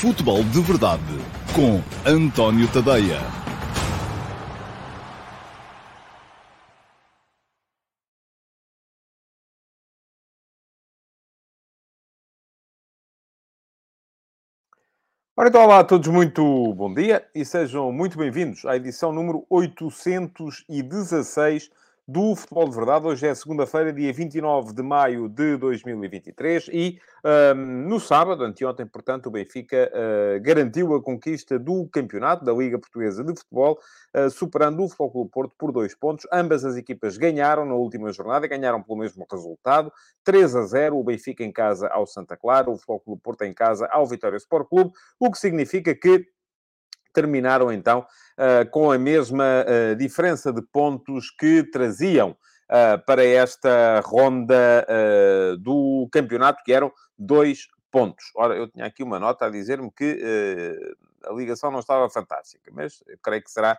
Futebol de Verdade com António Tadeia. Ora então, olá a todos, muito bom dia e sejam muito bem-vindos à edição número 816 do Futebol de Verdade. Hoje é segunda-feira, dia 29 de maio de 2023 e um, no sábado, anteontem, portanto, o Benfica uh, garantiu a conquista do campeonato da Liga Portuguesa de Futebol, uh, superando o Futebol Clube Porto por dois pontos. Ambas as equipas ganharam na última jornada, ganharam pelo mesmo resultado, 3 a 0, o Benfica em casa ao Santa Clara, o Futebol Clube Porto em casa ao Vitória Sport Clube, o que significa que terminaram então uh, com a mesma uh, diferença de pontos que traziam uh, para esta ronda do campeonato, que eram dois pontos. Ora, eu tinha aqui uma nota a dizer-me que a ligação não estava fantástica, mas eu creio que será.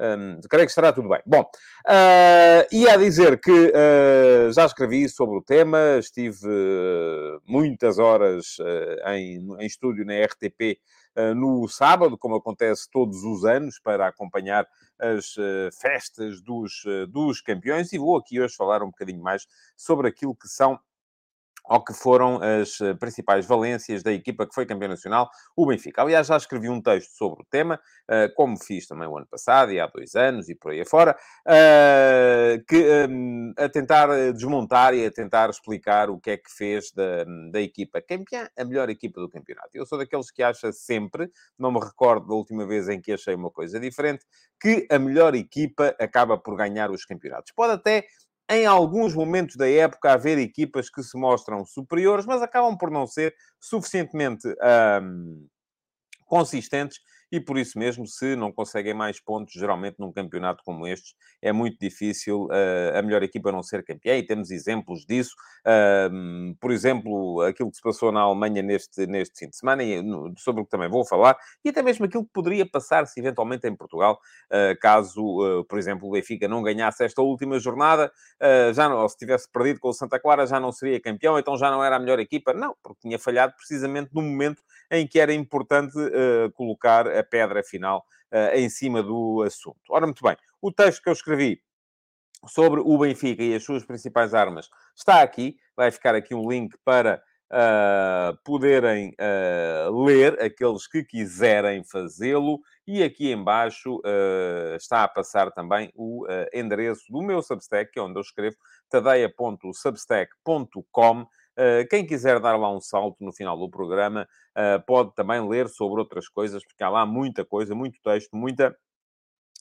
Um, creio que estará tudo bem. Bom, uh, ia a dizer que uh, já escrevi sobre o tema, estive uh, muitas horas em, em estúdio na RTP eh, no sábado, como acontece todos os anos, para acompanhar as eh, festas dos, eh, dos campeões. E vou aqui hoje falar um bocadinho mais sobre aquilo que são ao que foram as eh, principais valências da equipa que foi campeã nacional, o Benfica. Aliás, já escrevi um texto sobre o tema, eh, como fiz também o ano passado e há dois anos e por aí afora, eh, que, a tentar desmontar e a tentar explicar o que é que fez da, da equipa campeã, a melhor equipa do campeonato. Eu sou daqueles que acha sempre, não me recordo da última vez em que achei uma coisa diferente, que a melhor equipa acaba por ganhar os campeonatos. Pode até em alguns momentos da época, haver equipas que se mostram superiores, mas acabam por não ser suficientemente um, consistentes e por isso mesmo, se não conseguem mais pontos, geralmente num campeonato como este, é muito difícil uh, a melhor equipa não ser campeã, e temos exemplos disso. Uh, por exemplo, aquilo que se passou na Alemanha neste, neste fim de semana, e, no, sobre o que também vou falar, e até mesmo aquilo que poderia passar-se eventualmente em Portugal, uh, caso, por exemplo, o Benfica não ganhasse esta última jornada, já não, ou se tivesse perdido com o Santa Clara, já não seria campeão, então já não era a melhor equipa. Não, porque tinha falhado precisamente no momento em que era importante colocar a pedra final uh, em cima do assunto. Ora, muito bem, o texto que eu escrevi sobre o Benfica e as suas principais armas está aqui. Vai ficar aqui um link para uh, poderem uh, ler, aqueles que quiserem fazê-lo. E aqui embaixo uh, está a passar também o endereço do meu Substack, que é onde eu escrevo, tadeia.substack.com. quem quiser dar lá um salto no final do programa, uh, pode também ler sobre outras coisas, porque há lá muita coisa, muito texto, muita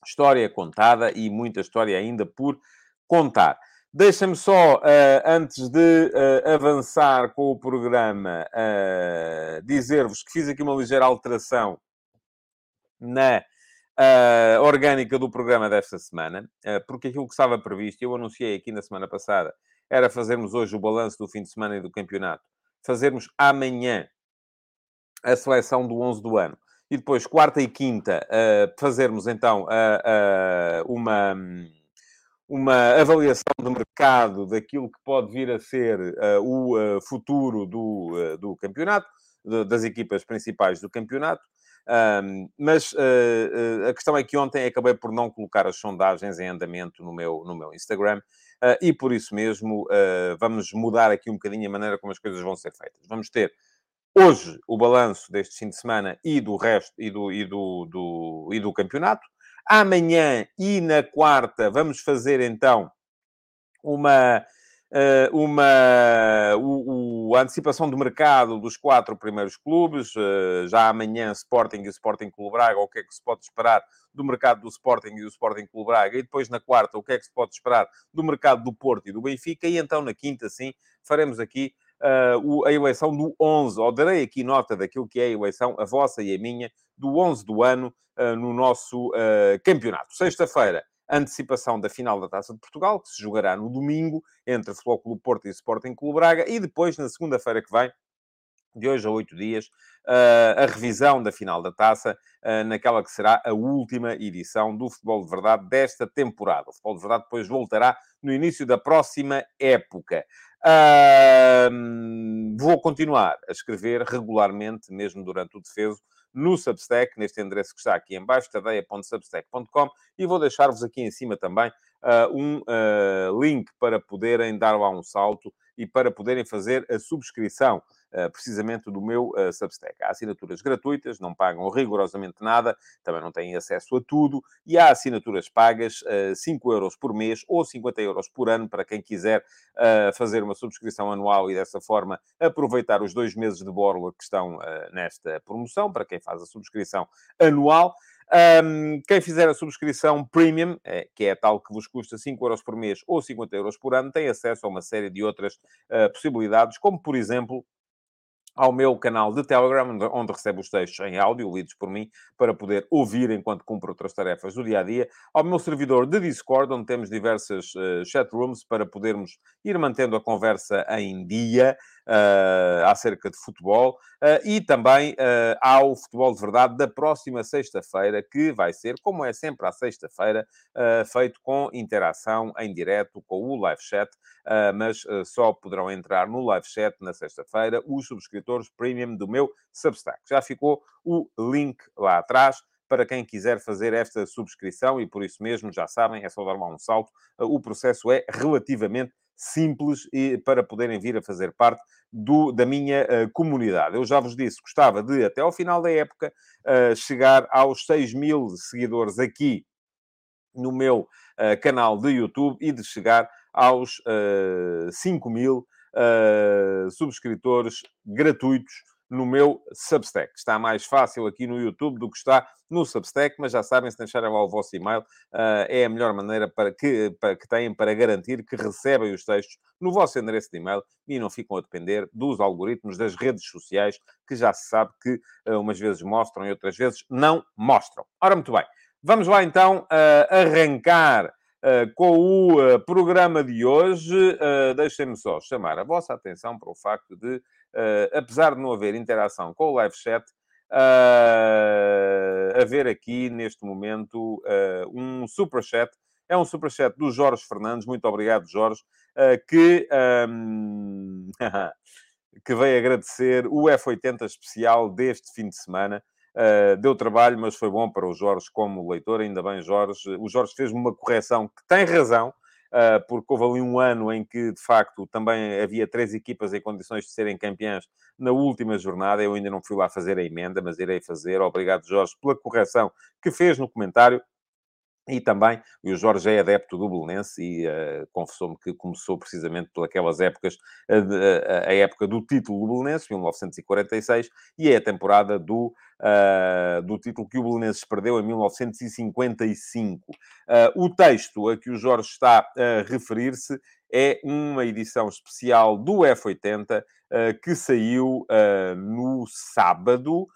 história contada e muita história ainda por contar. Deixa-me só, uh, antes de uh, avançar com o programa, uh, dizer-vos que fiz aqui uma ligeira alteração na orgânica do programa desta semana, porque aquilo que estava previsto, eu anunciei aqui na semana passada, era fazermos hoje o balanço do fim de semana e do campeonato, fazermos amanhã a seleção do 11 do ano. E depois, quarta e quinta, uh, fazermos então uh, uh, uma, uma avaliação de mercado daquilo que pode vir a ser o futuro do, do campeonato, de, das equipas principais do campeonato. Um, mas a questão é que ontem acabei por não colocar as sondagens em andamento no meu, no meu Instagram. E por isso mesmo vamos mudar aqui um bocadinho a maneira como as coisas vão ser feitas. Vamos ter hoje o balanço deste fim de semana e do resto e do, e do, do, e do campeonato. Amanhã e na quarta vamos fazer então uma, uma o, o, a antecipação do mercado dos quatro primeiros clubes. Eh, já amanhã Sporting e Sporting Clube Braga, o que é que se pode esperar do mercado do Sporting e do Sporting Clube Braga. E depois na quarta, o que é que se pode esperar do mercado do Porto e do Benfica. E então na quinta, sim, faremos aqui uh, a eleição do 11, ou darei aqui nota daquilo que é a eleição, a vossa e a minha, do 11 do ano uh, no nosso uh, campeonato. Sexta-feira, antecipação da final da Taça de Portugal, que se jogará no domingo entre Futebol Clube Porto e Sporting Clube Braga, e depois, na segunda-feira que vem, de hoje a oito dias, a revisão da final da taça, naquela que será a última edição do Futebol de Verdade desta temporada. O Futebol de Verdade depois voltará no início da próxima época. Vou continuar a escrever regularmente, mesmo durante o defeso, no Substack, neste endereço que está aqui em baixo, tadeia.substack.com, e vou deixar-vos aqui em cima também uh, um uh, link para poderem dar lá um salto e para poderem fazer a subscrição uh, precisamente do meu uh, Substack. Há assinaturas gratuitas, não pagam rigorosamente nada, também não têm acesso a tudo, e há assinaturas pagas, uh, 5 euros por mês ou 50 euros por ano, para quem quiser fazer uma subscrição anual e dessa forma aproveitar os dois meses de borla que estão nesta promoção, para quem faz a subscrição anual. Um, quem fizer a subscrição premium, é, que é tal que vos custa 5 euros por mês ou 50 euros por ano, tem acesso a uma série de outras uh, possibilidades, como por exemplo ao meu canal de Telegram, onde recebo os textos em áudio, lidos por mim, para poder ouvir enquanto cumpro outras tarefas do dia a dia, ao meu servidor de Discord, onde temos diversas uh, chat rooms para podermos ir mantendo a conversa em dia uh, acerca de futebol, uh, e também ao Futebol de Verdade da próxima sexta-feira, que vai ser, como é sempre à sexta-feira, feito com interação em direto com o live chat, mas só poderão entrar no live chat na sexta-feira os subscritores premium do meu Substack. Já ficou o link lá atrás para quem quiser fazer esta subscrição e por isso mesmo, já sabem, é só dar lá um salto. O processo é relativamente simples e para poderem vir a fazer parte do, da minha uh, comunidade. Eu já vos disse, gostava de, até ao final da época, uh, chegar aos 6 mil seguidores aqui no meu uh, canal de YouTube e de chegar aos uh, 5 mil subscritores gratuitos no meu Substack. Está mais fácil aqui no YouTube do que está no Substack, mas já sabem, se deixarem lá o vosso e-mail, uh, é a melhor maneira para que, para que têm para garantir que recebem os textos no vosso endereço de e-mail e não ficam a depender dos algoritmos das redes sociais, que já se sabe que uh, umas vezes mostram e outras vezes não mostram. Ora, muito bem. Vamos lá então uh, arrancar Uh, com o uh, programa de hoje, uh, deixem-me só chamar a vossa atenção para o facto de, apesar de não haver interação com o live chat, haver aqui neste momento um super chat. É um super chat do Jorge Fernandes, muito obrigado, Jorge, que, um, que veio agradecer o F80 especial deste fim de semana. Uh, deu trabalho, mas foi bom para o Jorge como leitor. Ainda bem, Jorge. O Jorge fez-me uma correção que tem razão, uh, porque houve ali um ano em que, de facto, também havia três equipas em condições de serem campeãs na última jornada. Eu ainda não fui lá fazer a emenda, mas irei fazer. Obrigado, Jorge, pela correção que fez no comentário. E também, o Jorge é adepto do Belenense e uh, confessou-me que começou precisamente por aquelas épocas, a, a, época do título do Belenense, 1946, e é a temporada do, do título que o Belenenses perdeu em 1955. Uh, o texto a que o Jorge está a referir-se é uma edição especial do F80 que saiu no sábado.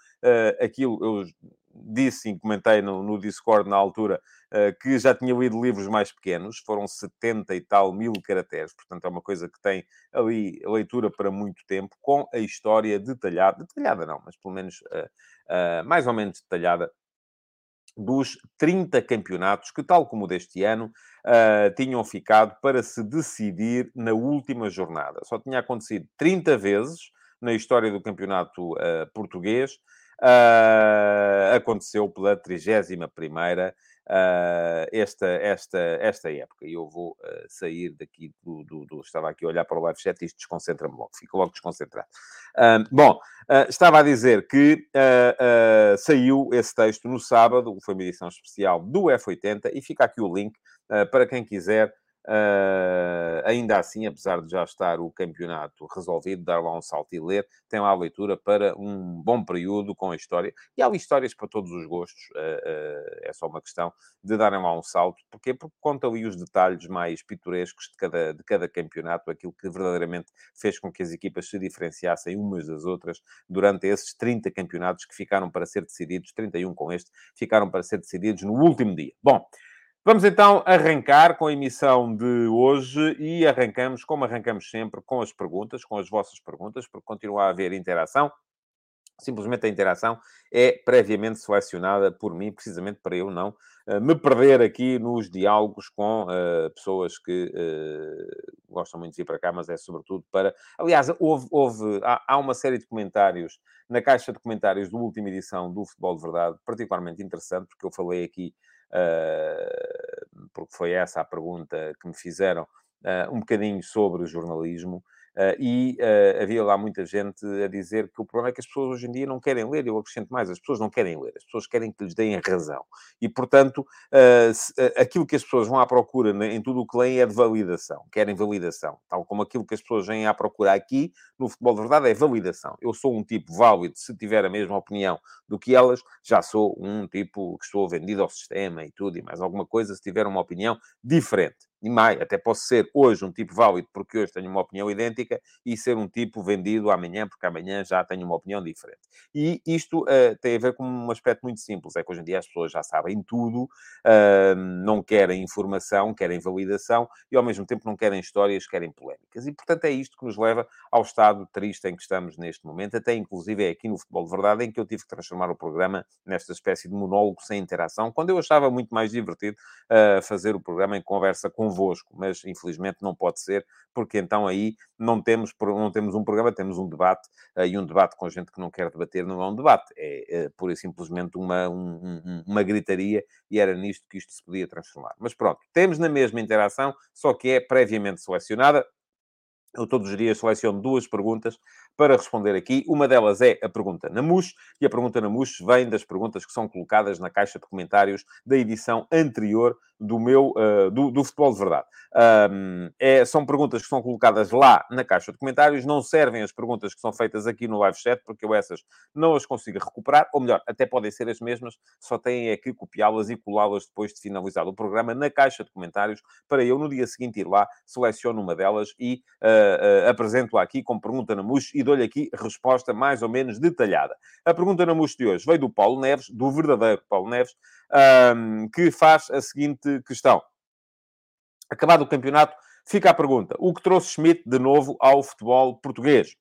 aquilo, eu disse e comentei no, no Discord na altura uh, que já tinha lido livros mais pequenos, foram 70 e tal mil caracteres, portanto é uma coisa que tem ali leitura para muito tempo, com a história detalhada, detalhada não, mas pelo menos uh, uh, mais ou menos detalhada, dos 30 campeonatos que, tal como deste ano, uh, tinham ficado para se decidir na última jornada. Só tinha acontecido 30 vezes na história do campeonato uh, português Uh, aconteceu pela 31 primeira uh, esta, esta, esta época. E eu vou uh, sair daqui do, do, do, Estava aqui a olhar para o live chat e isto desconcentra-me logo, fico logo desconcentrado. bom, estava a dizer que saiu esse texto no sábado, foi uma edição especial do F80, e fica aqui o link para quem quiser Uh, ainda assim, apesar de já estar o campeonato resolvido, dar lá um salto e ler, tem lá a leitura para um bom período com a história. E há histórias para todos os gostos, uh, uh, é só uma questão de darem lá um salto. Porque conta ali os detalhes mais pitorescos de cada, de cada campeonato, aquilo que verdadeiramente fez com que as equipas se diferenciassem umas das outras durante esses 30 campeonatos que ficaram para ser decididos, 31 com este, ficaram para ser decididos no último dia. Bom. Vamos então arrancar com a emissão de hoje e arrancamos, como arrancamos sempre, com as perguntas, com as vossas perguntas, porque continua a haver interação. Simplesmente a interação é previamente selecionada por mim, precisamente para eu não me perder aqui nos diálogos com pessoas que gostam muito de vir para cá, mas é sobretudo para... Aliás, houve, houve há, há uma série de comentários na caixa de comentários da última edição do Futebol de Verdade, particularmente interessante, porque eu falei aqui, porque foi essa a pergunta que me fizeram, um bocadinho sobre o jornalismo. Uh, e uh, havia lá muita gente a dizer que o problema é que as pessoas hoje em dia não querem ler. Eu acrescento mais: as pessoas não querem ler, as pessoas querem que lhes deem a razão. E, portanto, se, aquilo que as pessoas vão à procura em tudo o que leem é de validação, querem validação. Tal como aquilo que as pessoas vêm à procura aqui no futebol de verdade é validação. Eu sou um tipo válido se tiver a mesma opinião do que elas, já sou um tipo que estou vendido ao sistema e tudo, e mais alguma coisa se tiver uma opinião diferente e mais, até posso ser hoje um tipo válido porque hoje tenho uma opinião idêntica e ser um tipo vendido amanhã porque amanhã já tenho uma opinião diferente. E isto uh, tem a ver com um aspecto muito simples, é que hoje em dia as pessoas já sabem tudo, uh, não querem informação, querem validação e ao mesmo tempo não querem histórias, querem polémicas. E portanto é isto que nos leva ao estado triste em que estamos neste momento, até inclusive é aqui no Futebol de Verdade em que eu tive que transformar o programa nesta espécie de monólogo sem interação, quando eu achava muito mais divertido uh, fazer o programa em conversa com convosco, mas infelizmente não pode ser, porque então aí não temos, não temos um programa, temos um debate, uh, e um debate com gente que não quer debater não é um debate, é uh, pura e simplesmente uma, um, um, uma gritaria, e era nisto que isto se podia transformar. Mas pronto, temos na mesma interação, só que é previamente selecionada. Eu todos os dias seleciono duas perguntas para responder aqui. Uma delas é a pergunta na MUS, e a pergunta na MUS vem das perguntas que são colocadas na caixa de comentários da edição anterior do meu, uh, do, do, futebol de verdade. Um, é, são perguntas que são colocadas lá na caixa de comentários, não servem as perguntas que são feitas aqui no live chat, porque eu essas não as consigo recuperar, ou melhor, até podem ser as mesmas, só têm é que copiá-las e colá-las depois de finalizado o programa na caixa de comentários, para eu no dia seguinte ir lá, seleciono uma delas e uh, uh, apresento-a aqui com pergunta na MUS e dou-lhe aqui resposta mais ou menos detalhada. A pergunta na MUS de hoje veio do Paulo Neves, do verdadeiro Paulo Neves, um, que faz a seguinte questão. Acabado o campeonato, fica a pergunta: o que trouxe Schmidt de novo ao futebol português?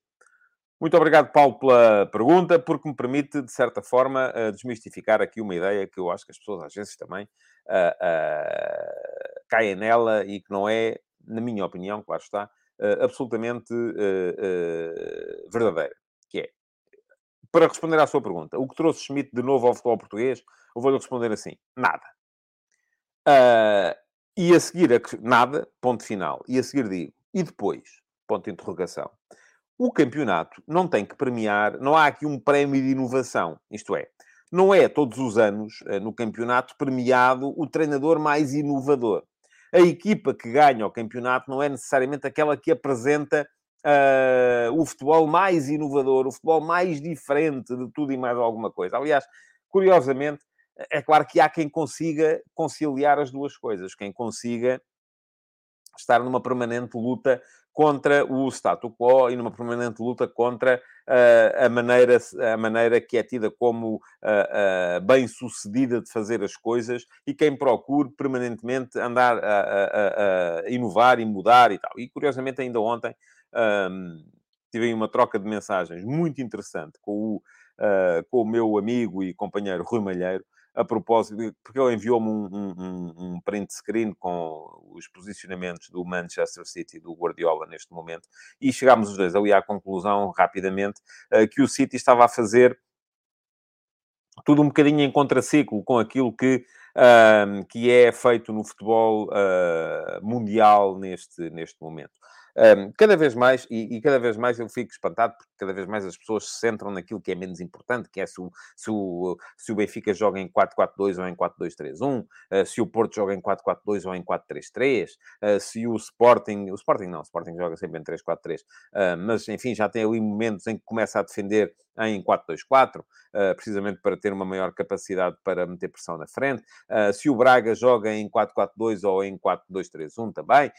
Muito obrigado, Paulo, pela pergunta, porque me permite, de certa forma, desmistificar aqui uma ideia que eu acho que as pessoas às vezes também uh, uh, caem nela e que não é, na minha opinião, claro está, uh, absolutamente verdadeira. Que é, para responder à sua pergunta, o que trouxe Schmidt de novo ao futebol português eu vou-lhe responder assim: nada. Uh, e a seguir, a, nada, ponto final. E a seguir digo: e depois? Ponto de interrogação. O campeonato não tem que premiar, não há aqui um prémio de inovação. Isto é, não é todos os anos ah, no campeonato premiado o treinador mais inovador. A equipa que ganha o campeonato não é necessariamente aquela que apresenta uh, o futebol mais inovador, o futebol mais diferente de tudo e mais alguma coisa. Aliás, curiosamente, é claro que há quem consiga conciliar as duas coisas, quem consiga estar numa permanente luta contra o status quo e numa permanente luta contra uh, a, maneira, a maneira que é tida como uh, uh, bem-sucedida de fazer as coisas e quem procure permanentemente andar a, a, a, inovar e mudar e tal. E, curiosamente, ainda ontem um, tive uma troca de mensagens muito interessante com o, com o meu amigo e companheiro Rui Malheiro, a propósito, porque ele enviou-me um, um, um, print screen com os posicionamentos do Manchester City e do Guardiola neste momento, e chegámos os dois ali à conclusão, rapidamente, uh, que o City estava a fazer tudo um bocadinho em contraciclo com aquilo que, que é feito no futebol uh, mundial neste, neste momento. Um, cada vez mais, e, e, cada vez mais eu fico espantado, porque cada vez mais as pessoas se centram naquilo que é menos importante, que é se o, se o, se o Benfica joga em 4-4-2 ou em 4-2-3-1, uh, ah, se o Porto joga em 4-4-2 ou em 4-3-3, uh, ah, se o Sporting, o Sporting não, o Sporting joga sempre em 3-4-3, uh, mas enfim, já tem ali momentos em que começa a defender em 4-2-4, precisamente para ter uma maior capacidade para meter pressão na frente, se o Braga joga em 4-4-2 ou em 4-2-3-1 também,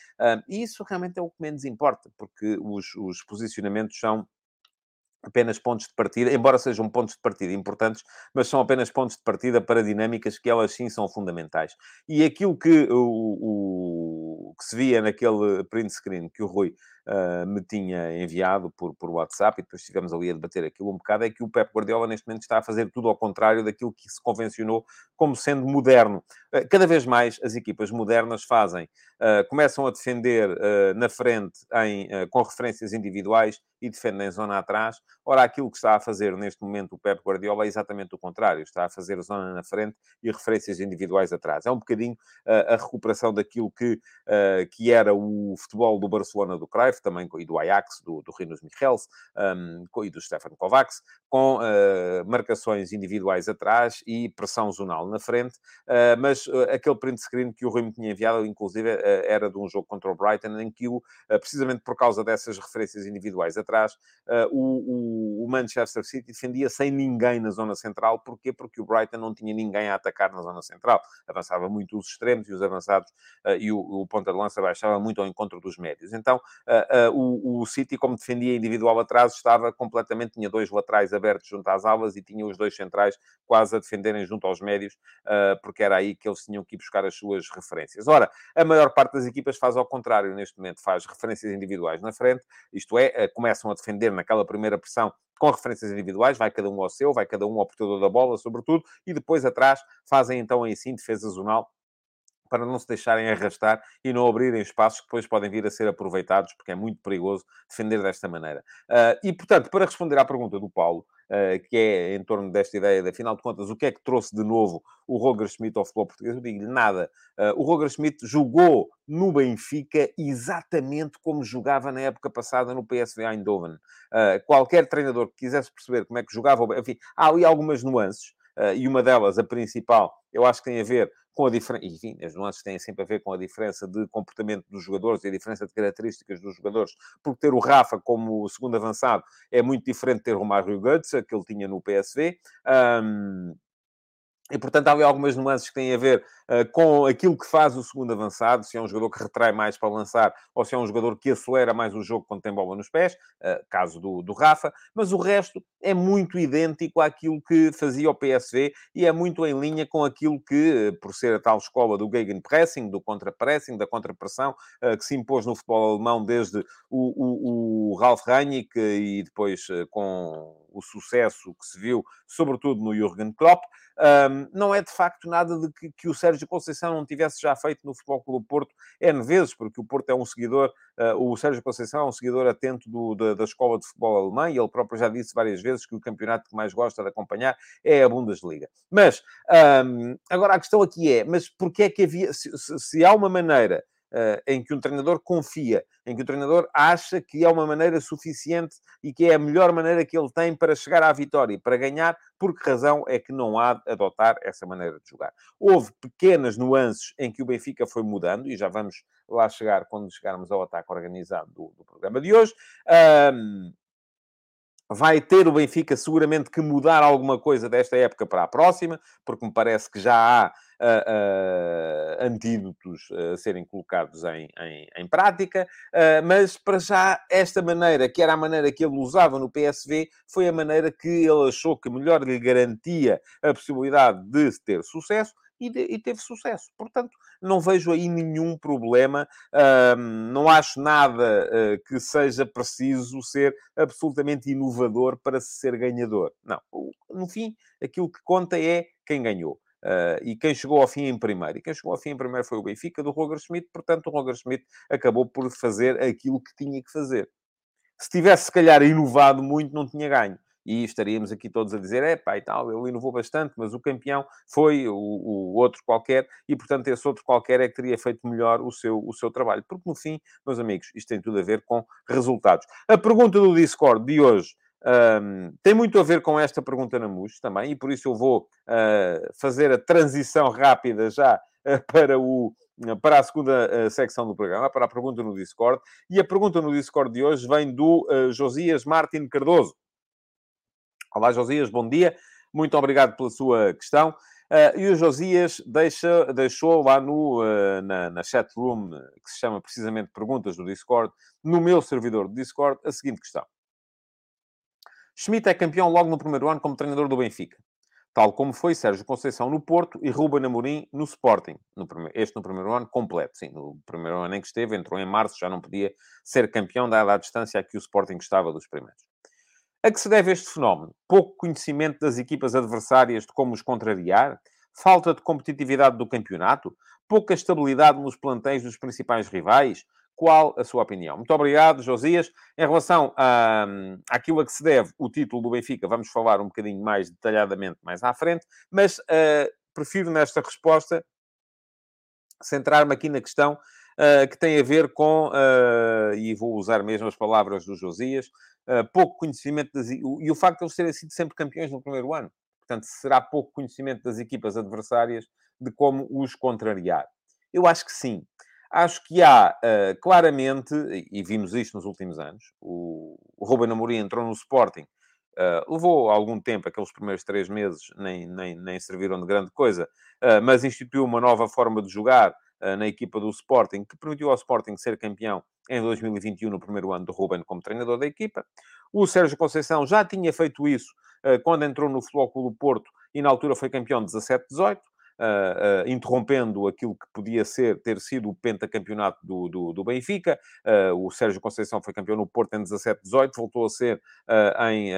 e isso realmente é o que menos importa, porque os, os posicionamentos são apenas pontos de partida, embora sejam pontos de partida importantes, mas são apenas pontos de partida para dinâmicas que elas sim são fundamentais. E aquilo que, o, o que se via naquele print screen que o Rui uh, me tinha enviado por, por WhatsApp, e depois estivemos ali a debater aquilo um bocado, é que o Pep Guardiola neste momento está a fazer tudo ao contrário daquilo que se convencionou como sendo moderno. Uh, cada vez mais as equipas modernas fazem, uh, começam a defender na frente em, com referências individuais e defendem zona atrás. Ora, aquilo que está a fazer neste momento o Pep Guardiola é exatamente o contrário. Está a fazer zona na frente e referências individuais atrás. É um bocadinho a recuperação daquilo que, que era o futebol do Barcelona do Cruyff, também e do Ajax, do, do Rinos Michels um, e do Stefan Kovacs, com uh, marcações individuais atrás e pressão zonal na frente. mas aquele print screen que o Rui me tinha enviado, inclusive, era de um jogo contra o Brighton, em que, o, precisamente por causa dessas referências individuais atrás, uh, o, o, Manchester City defendia sem ninguém na zona central. Porquê? Porque o Brighton não tinha ninguém a atacar na zona central. Avançava muito os extremos e os avançados, uh, e o, o ponta de lança baixava muito ao encontro dos médios. Então, uh, o, o City, como defendia individual atrás, estava completamente, tinha dois laterais abertos junto às alas e tinha os dois centrais quase a defenderem junto aos médios, porque era aí que eles tinham que ir buscar as suas referências. Ora, a maior parte das equipas faz ao contrário neste momento, faz referências individuais na frente, isto é, começa começam a defender naquela primeira pressão com referências individuais, vai cada um ao seu, vai cada um ao portador da bola, sobretudo, e depois atrás fazem então aí sim defesa zonal para não se deixarem arrastar e não abrirem espaços que depois podem vir a ser aproveitados, porque é muito perigoso defender desta maneira. Uh, e, portanto, para responder à pergunta do Paulo, uh, que é em torno desta ideia, de, afinal de contas, o que é que trouxe de novo o Roger Schmidt ao futebol português? Eu digo-lhe nada. Uh, o Roger Schmidt jogou no Benfica exatamente como jogava na época passada no PSV Eindhoven. qualquer treinador que quisesse perceber como é que jogava, enfim, há ali algumas nuances, e uma delas, a principal, eu acho que tem a ver com a diferença, enfim, as nuances têm sempre a ver com a diferença de comportamento dos jogadores e a diferença de características dos jogadores, porque ter o Rafa como segundo avançado é muito diferente de ter o Mário Götze, que ele tinha no PSV. Um, e, portanto, há ali algumas nuances que têm a ver uh, com aquilo que faz o segundo avançado, se é um jogador que retrai mais para lançar ou se é um jogador que acelera mais o jogo quando tem bola nos pés, uh, caso do, do Rafa, mas o resto é muito idêntico àquilo que fazia o PSV e é muito em linha com aquilo que, uh, por ser a tal escola do gegenpressing, do contra-pressing, da contra-pressão, que se impôs no futebol alemão desde o, o, o Ralf Rangnick e depois com o sucesso que se viu, sobretudo no Jürgen Klopp, um, não é de facto nada de que, que, o Sérgio Conceição não tivesse já feito no Futebol Clube Porto N vezes, porque o Porto é um seguidor, uh, o Sérgio Conceição é um seguidor atento do, da, da, escola de futebol alemã e ele próprio já disse várias vezes que o campeonato que mais gosta de acompanhar é a Bundesliga. Mas, um, agora a questão aqui é, mas porquê é que havia, se, se, se há uma maneira em que um treinador confia, em que o treinador acha que é uma maneira suficiente e que é a melhor maneira que ele tem para chegar à vitória, para ganhar, por que razão é que não há de adotar essa maneira de jogar? Houve pequenas nuances em que o Benfica foi mudando, e já vamos lá chegar quando chegarmos ao ataque organizado do, do programa de hoje. Um, vai ter o Benfica seguramente que mudar alguma coisa desta época para a próxima, porque me parece que já há uh, antídotos a serem colocados em, em, em prática, uh, mas para já esta maneira, que era a maneira que ele usava no PSV, foi a maneira que ele achou que melhor lhe garantia a possibilidade de ter sucesso e, teve sucesso. Portanto, não vejo aí nenhum problema, não acho nada uh, que seja preciso ser absolutamente inovador para se ser ganhador. Não, no fim, aquilo que conta é quem ganhou. Uh, e quem chegou ao fim em primeiro. E quem chegou ao fim em primeiro foi o Benfica, do Roger Schmidt. Portanto, o Roger Schmidt acabou por fazer aquilo que tinha que fazer. Se tivesse, se calhar, inovado muito, não tinha ganho e estaríamos aqui todos a dizer, é pá, e tal, ele inovou bastante, mas o campeão foi o, o, outro qualquer, e portanto esse outro qualquer é que teria feito melhor o seu, o seu trabalho. Porque no fim, meus amigos, isto tem tudo a ver com resultados. A pergunta do Discord de hoje um, tem muito a ver com esta pergunta na MUS também, e por isso eu vou uh, fazer a transição rápida já uh, para o, para a segunda uh, secção do programa, para a pergunta no Discord. E a pergunta no Discord de hoje vem do Josias Martin Cardoso. Olá, Josias, bom dia. Muito obrigado pela sua questão. E o Josias deixa, deixou lá no, na, na chat room, que se chama precisamente Perguntas do Discord, no meu servidor do Discord, a seguinte questão. Schmidt é campeão logo no primeiro ano como treinador do Benfica. tal como foi Sérgio Conceição no Porto e Ruben Amorim no Sporting. No primeiro, este no primeiro ano completo, sim. No primeiro ano em que esteve, entrou em março, já não podia ser campeão, dada a distância a que o Sporting estava dos primeiros. A que se deve este fenómeno? Pouco conhecimento das equipas adversárias de como os contrariar? Falta de competitividade do campeonato? Pouca estabilidade nos plantéis dos principais rivais? Qual a sua opinião? Muito obrigado, Josias. Em relação a, àquilo a que se deve o título do Benfica, vamos falar um bocadinho mais detalhadamente mais à frente, mas uh, prefiro nesta resposta centrar-me aqui na questão uh, que tem a ver com, uh, e vou usar mesmo as palavras do Josias, pouco conhecimento das, e o facto de eles terem sido sempre campeões no primeiro ano. Portanto, será pouco conhecimento das equipas adversárias de como os contrariar. Eu acho que sim. Acho que há uh, claramente, e vimos isto nos últimos anos, o, o Ruben Amorim entrou no Sporting, uh, levou algum tempo, aqueles primeiros três meses nem, nem, nem serviram de grande coisa, uh, mas instituiu uma nova forma de jogar na equipa do Sporting, que permitiu ao Sporting ser campeão em 2021, no primeiro ano do Ruben como treinador da equipa. O Sérgio Conceição já tinha feito isso quando entrou no Futebol do Porto e na altura foi campeão 17-18 uh, uh, interrompendo aquilo que podia ser, ter sido o pentacampeonato do, do, do Benfica. O Sérgio Conceição foi campeão no Porto em 17-18, voltou a ser em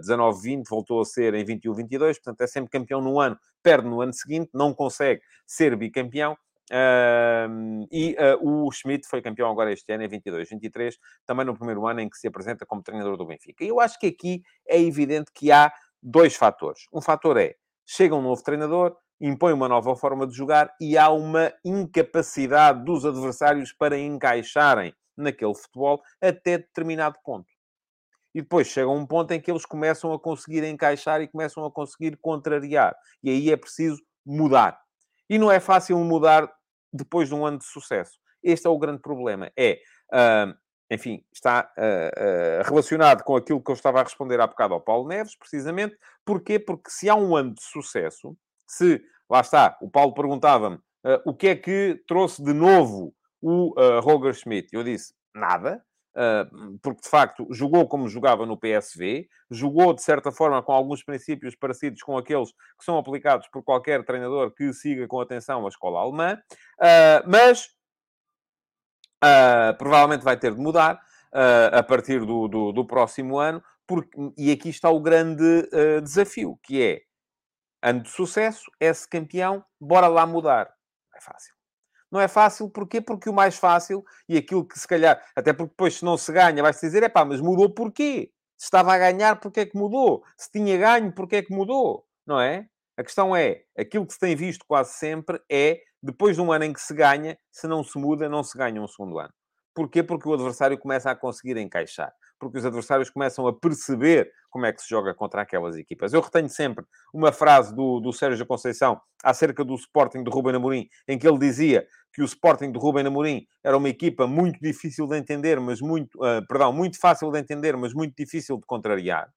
19-20, voltou a ser em 21-22, portanto é sempre campeão no ano, perde no ano seguinte, não consegue ser bicampeão. Uh, e uh, o Schmidt foi campeão agora este ano, em 22, 23, também no primeiro ano em que se apresenta como treinador do Benfica. E eu acho que aqui é evidente que há dois fatores. Um fator é, chega um novo treinador, impõe uma nova forma de jogar e há uma incapacidade dos adversários para encaixarem naquele futebol até determinado ponto. E depois chega um ponto em que eles começam a conseguir encaixar e começam a conseguir contrariar. E aí é preciso mudar. E não é fácil mudar depois de um ano de sucesso. Este é o grande problema. É, uh, enfim, está uh, uh, relacionado com aquilo que eu estava a responder há bocado ao Paulo Neves, precisamente. Porquê? Porque se há um ano de sucesso, se, lá está, o Paulo perguntava-me uh, o que é que trouxe de novo o uh, Roger Schmidt. Eu disse, nada, uh, porque de facto jogou como jogava no PSV, jogou de certa forma com alguns princípios parecidos com aqueles que são aplicados por qualquer treinador que siga com atenção a escola alemã, mas provavelmente vai ter de mudar. a partir do, do, do próximo ano, porque, e aqui está o grande desafio, que é ano de sucesso, é-se campeão, bora lá mudar. Não é fácil. Não é fácil, porquê? Porque o mais fácil, e aquilo que se calhar, até porque depois se não se ganha, vai-se dizer, é pá, mas mudou porquê? Se estava a ganhar, porquê é que mudou? Se tinha ganho, porquê é que mudou? Não é? A questão é, aquilo que se tem visto quase sempre é, depois de um ano em que se ganha, se não se muda, não se ganha um segundo ano. Porquê? Porque o adversário começa a conseguir encaixar. Porque os adversários começam a perceber como é que se joga contra aquelas equipas. Eu retenho sempre uma frase do, do Sérgio Conceição acerca do Sporting de Ruben Amorim, em que ele dizia que o Sporting de Ruben Amorim era uma equipa muito difícil de entender, mas muito, uh, perdão, muito fácil de entender, mas muito difícil de contrariar.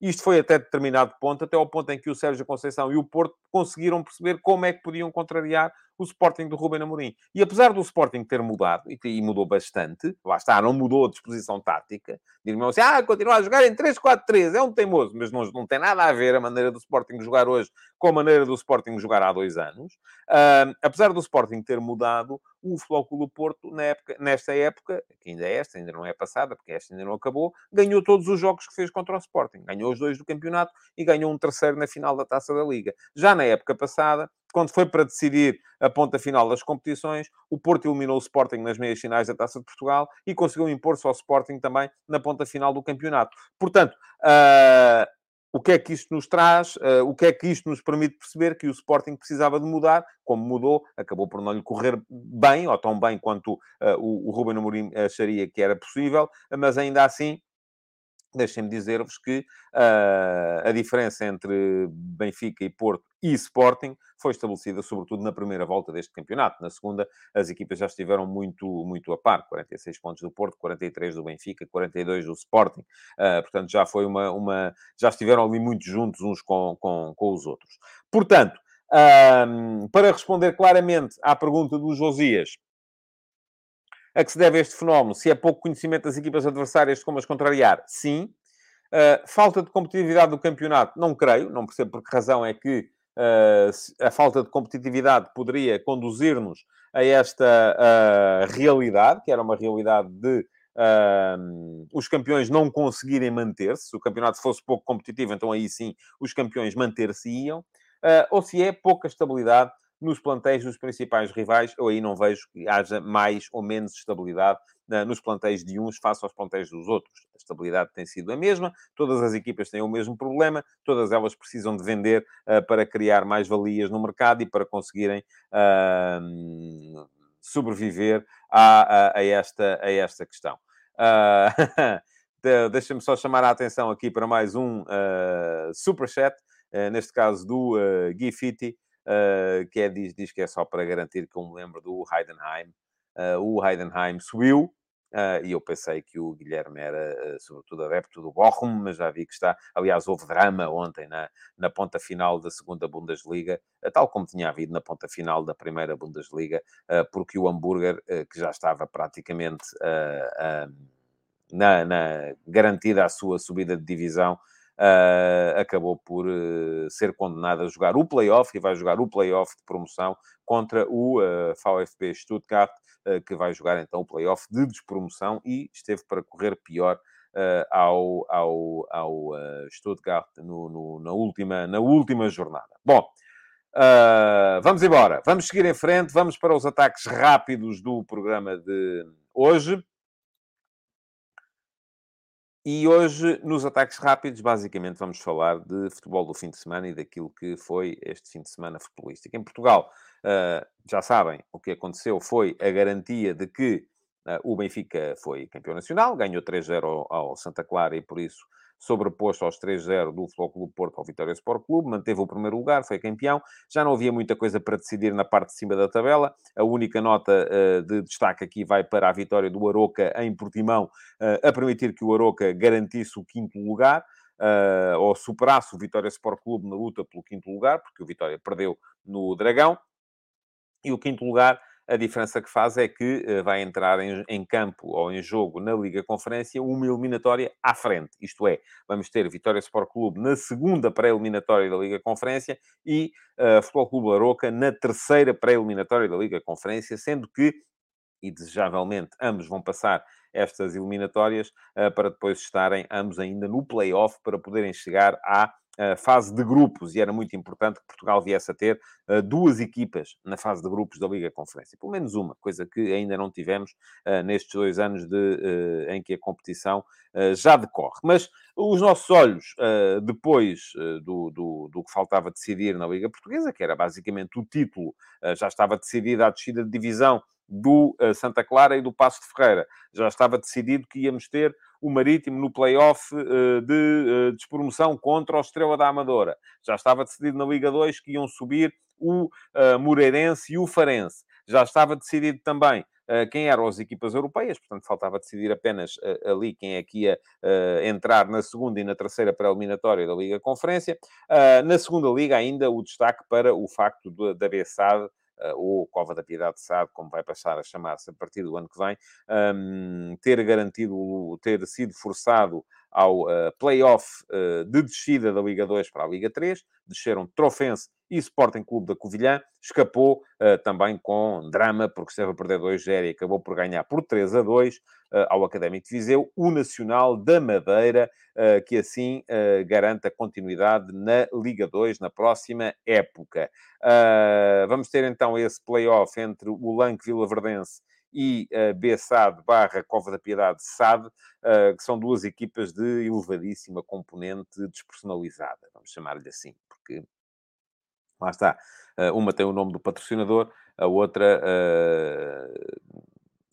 Isto foi até determinado ponto, até ao ponto em que o Sérgio Conceição e o Porto conseguiram perceber como é que podiam contrariar o Sporting do Ruben Amorim. E apesar do Sporting ter mudado, e, mudou bastante, lá está, não mudou a disposição tática, dirão assim, ah, continua a jogar em 3-4-3, é um teimoso, mas não, não tem nada a ver a maneira do Sporting jogar hoje com a maneira do Sporting jogar há dois anos. Uh, apesar do Sporting ter mudado, o Flóculo Porto, na época, nesta época, que ainda é esta, ainda não é passada, porque esta ainda não acabou, ganhou todos os jogos que fez contra o Sporting. Ganhou os dois do campeonato e ganhou um terceiro na final da Taça da Liga. Já na época passada, quando foi para decidir a ponta final das competições, o Porto eliminou o Sporting nas meias finais da Taça de Portugal e conseguiu impor-se ao Sporting também na ponta final do campeonato. Portanto, uh, o que é que isto nos traz? Uh, o que é que isto nos permite perceber que o Sporting precisava de mudar? Como mudou, acabou por não lhe correr bem, ou tão bem quanto uh, o, o Ruben Amorim acharia que era possível, mas ainda assim Deixem-me dizer-vos que uh, a diferença entre Benfica e Porto e Sporting foi estabelecida sobretudo na primeira volta deste campeonato. Na segunda, as equipas já estiveram muito, muito a par. 46 pontos do Porto, 43 do Benfica, 42 do Sporting. Uh, portanto, já foi uma, uma... Já estiveram ali muito juntos uns com, com, com os outros. Portanto, uh, para responder claramente à pergunta do Josias a que se deve este fenómeno? Se é pouco conhecimento das equipas adversárias de como as contrariar? Sim. Uh, falta de competitividade do campeonato, não creio, não percebo por que razão é que uh, a falta de competitividade poderia conduzir-nos a esta uh, realidade, que era uma realidade de os campeões não conseguirem manter-se. Se o campeonato fosse pouco competitivo, então aí sim os campeões manter-se-iam. ou se é pouca estabilidade nos plantéis dos principais rivais, eu aí não vejo que haja mais ou menos estabilidade uh, nos plantéis de uns face aos plantéis dos outros. A estabilidade tem sido a mesma, todas as equipas têm o mesmo problema, todas elas precisam de vender uh, para criar mais valias no mercado e para conseguirem uh, sobreviver a, a, a, esta, a esta questão. Deixa-me só chamar a atenção aqui para mais um uh, superchat, neste caso do uh, Gui uh, que é, diz, diz que é só para garantir que eu me lembro do Heidenheim. Uh, o Heidenheim subiu, Uh, e eu pensei que o Guilherme era, uh, sobretudo, adepto do Bochum, mas já vi que está. Aliás, houve drama ontem na, na ponta final da segunda Bundesliga, uh, tal como tinha havido na ponta final da primeira Bundesliga, porque o Hamburger, que já estava praticamente na, na, garantida a sua subida de divisão, uh, acabou por uh, ser condenado a jogar o play-off e vai jogar o play-off de promoção contra o uh, VfB Stuttgart, que vai jogar então o play-off de despromoção e esteve para correr pior ao, ao, ao Stuttgart no, no, na, última, na última jornada. Bom, vamos embora, vamos seguir em frente, vamos para os ataques rápidos do programa de hoje. E hoje, nos ataques rápidos, basicamente vamos falar de futebol do fim de semana e daquilo que foi este fim de semana futebolístico. Em Portugal, uh, já sabem, o que aconteceu foi a garantia de que uh, o Benfica foi campeão nacional, ganhou 3-0 ao, ao Santa Clara e por isso sobreposto aos 3-0 do Clube Porto ao Vitória Sport Clube, manteve o primeiro lugar, foi campeão. Já não havia muita coisa para decidir na parte de cima da tabela. A única nota uh, de destaque aqui vai para a vitória do Aroca em Portimão, uh, a permitir que o Aroca garantisse o quinto lugar. Uh, ou superasse o Vitória Sport Clube na luta pelo quinto lugar, porque o Vitória perdeu no Dragão. E o quinto lugar a diferença que faz é que uh, vai entrar em, em, campo ou em jogo na Liga Conferência uma eliminatória à frente. Isto é, vamos ter Vitória Sport Clube na segunda pré-eliminatória da Liga Conferência e uh, Futebol Clube Aroca na terceira pré-eliminatória da Liga Conferência, sendo que, e desejavelmente, ambos vão passar estas eliminatórias uh, para depois estarem ambos ainda no play-off para poderem chegar à fase de grupos, e era muito importante que Portugal viesse a ter uh, duas equipas na fase de grupos da Liga Conferência. Pelo menos uma, coisa que ainda não tivemos uh, nestes dois anos de, uh, em que a competição já decorre. Mas os nossos olhos, depois do, do, do, que faltava decidir na Liga Portuguesa, que era basicamente o título, já estava decidida a descida de divisão do Santa Clara e do Passo de Ferreira. Já estava decidido que íamos ter o Marítimo no play-off uh, de uh, despromoção contra o Estrela da Amadora. Já estava decidido na Liga 2 que iam subir o uh, Moreirense e o Farense. Já estava decidido também quem eram as equipas europeias, portanto faltava decidir apenas ali quem é que ia entrar na segunda e na terceira pré-eliminatória da Liga Conferência. na segunda Liga ainda o destaque para o facto da uh, ou Cova da Piedade SAD, como vai passar a chamar-se a partir do ano que vem, um, ter garantido, ter sido forçado ao uh, play-off uh, de descida da Liga 2 para a Liga 3, desceram Trofense e Sporting Clube da Covilhã, escapou uh, também com drama, porque esteve a perder 2-0 e acabou por ganhar por 3 a 2 uh, ao Académico de Viseu, o Nacional da Madeira, que assim garante a continuidade na Liga 2 na próxima época. vamos ter então esse play-off entre o Lanque Vila Verdense e uh, B-SAD barra Cova da Piedade SAD, uh, que são duas equipas de elevadíssima componente despersonalizada, vamos chamar-lhe assim, porque lá está, uh, uma tem o nome do patrocinador, a outra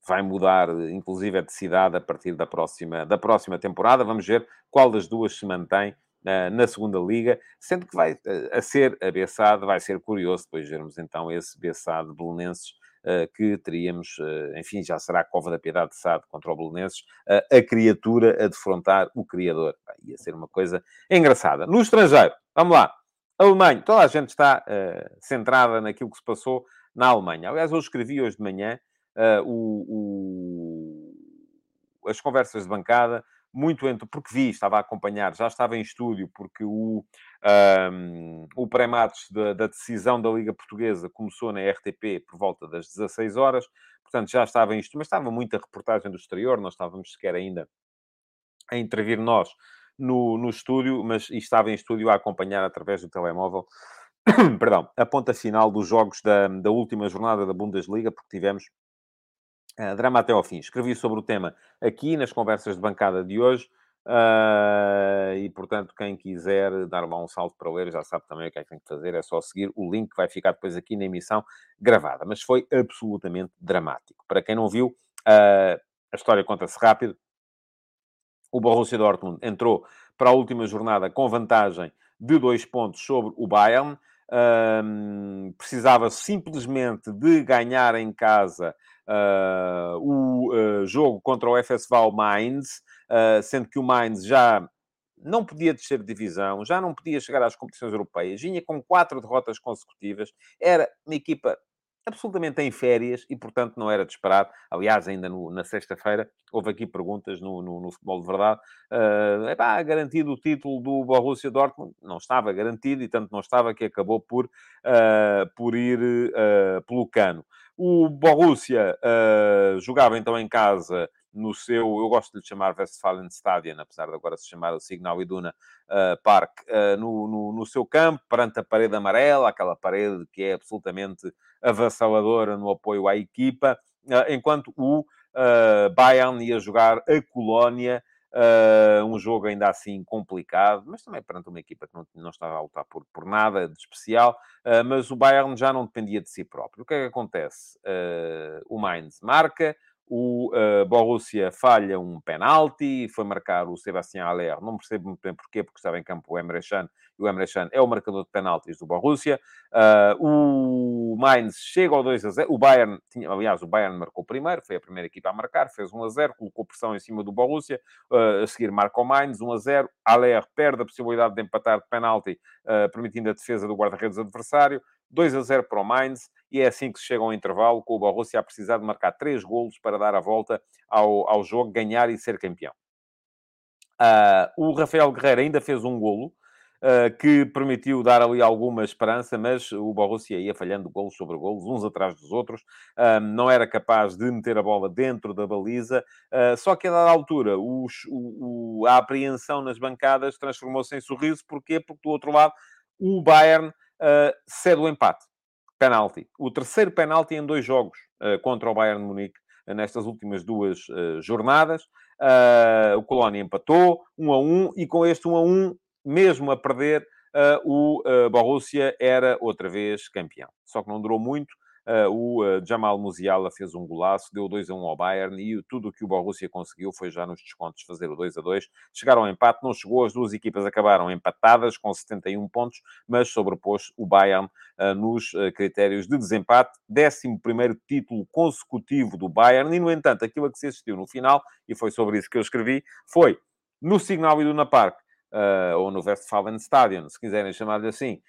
vai mudar, inclusive, de cidade a partir da próxima, da próxima temporada. Vamos ver qual das duas se mantém na segunda liga, sendo que vai a ser a Bessade, vai ser curioso depois vermos então esse Bessade Belenenses que teríamos, enfim, já será a Cova da Piedade de Sade contra o Belenenses, a criatura a defrontar o Criador. Ia ser uma coisa engraçada. No estrangeiro, vamos lá. Alemanha, toda a gente está uh, centrada naquilo que se passou na Alemanha. Aliás, eu escrevi hoje de manhã o, o, as conversas de bancada muito entre, porque vi, estava a acompanhar, já estava em estúdio, porque o, um, o pré-match da, da, decisão da Liga Portuguesa começou na RTP por volta das 16 horas, portanto já estava em estúdio, mas estava muita reportagem do exterior, nós estávamos sequer ainda a intervir nós no, no estúdio, mas estava em estúdio a acompanhar através do telemóvel perdão, a ponta final dos jogos da, da última jornada da Bundesliga, porque tivemos uh, drama até ao fim. Escrevi sobre o tema aqui nas conversas de bancada de hoje. Uh, e, portanto, quem quiser dar lá um salto para ler, já sabe também o que é que tem que fazer, é só seguir o link que vai ficar depois aqui na emissão gravada. Mas foi absolutamente dramático. Para quem não viu, uh, a história conta-se rápido. O Borussia Dortmund entrou para a última jornada com vantagem de dois pontos sobre o Bayern. Um, precisava simplesmente de ganhar em casa uh, o uh, jogo contra o FSV Mainz, uh, sendo que o Mainz já não podia descer de divisão, já não podia chegar às competições europeias, vinha com quatro derrotas consecutivas, era uma equipa absolutamente em férias e, portanto, não era de esperar. Aliás, ainda no, na sexta-feira, houve aqui perguntas no, no, no futebol de verdade. Uh, epá, garantido o título do Borussia Dortmund? Não estava garantido e tanto não estava que acabou por, uh, por ir uh, pelo cano. O Borussia uh, jogava então em casa no seu, eu gosto de lhe chamar Westfalen Stadion, apesar de agora se chamar o Signal Iduna uh, Park, uh, no, no, no, seu campo, perante a parede amarela, aquela parede que é absolutamente avassaladora no apoio à equipa, enquanto o Bayern ia jogar a Colónia, um jogo ainda assim complicado, mas também perante uma equipa que não, não estava a lutar por, por nada de especial, mas o Bayern já não dependia de si próprio. O que é que acontece? o Mainz marca, o uh, Borussia falha um penalti, foi marcar o Sebastião Aller, não percebo muito bem porquê, porque estava em campo o Emre Can, e o Emre Can é o marcador de penaltis do Borussia. Uh, o Mainz chega ao 2 a 0, o Bayern, tinha, aliás, o Bayern marcou primeiro, foi a primeira equipa a marcar, fez 1 a 0, colocou pressão em cima do Borussia, uh, a seguir marca o Mainz, 1 a 0, Aller perde a possibilidade de empatar de penalti, permitindo a defesa do guarda-redes adversário, 2 a 0 para o Mainz, e é assim que se chega ao intervalo, com o Borussia a precisar de marcar três golos para dar a volta ao, ao jogo, ganhar e ser campeão. Uh, o Rafael Guerreiro ainda fez um golo, Uh, que permitiu dar ali alguma esperança, mas o Borussia ia falhando golos sobre golos, uns atrás dos outros, não era capaz de meter a bola dentro da baliza, uh, só que a dada altura os, o, a apreensão nas bancadas transformou-se em sorriso, porquê? Porque do outro lado o Bayern cede o empate penalti. O terceiro penalti em dois jogos contra o Bayern Munique nestas últimas duas jornadas. o Colónia empatou, 1 a 1, e com este 1 a 1, mesmo a perder, o Borussia era outra vez campeão. Só que não durou muito, Uh, o Jamal Musiala fez um golaço, deu 2 a 1 ao Bayern e tudo o que o Borussia conseguiu foi já nos descontos fazer o 2 a 2. Chegaram ao empate, não chegou, as duas equipas acabaram empatadas com 71 pontos, mas sobrepôs o Bayern nos critérios de desempate. 11 título consecutivo do Bayern e, no entanto, aquilo a que se assistiu no final, e foi sobre isso que eu escrevi, foi no Signal Iduna Park, ou no Westfalen Stadion, se quiserem chamar-lhe assim,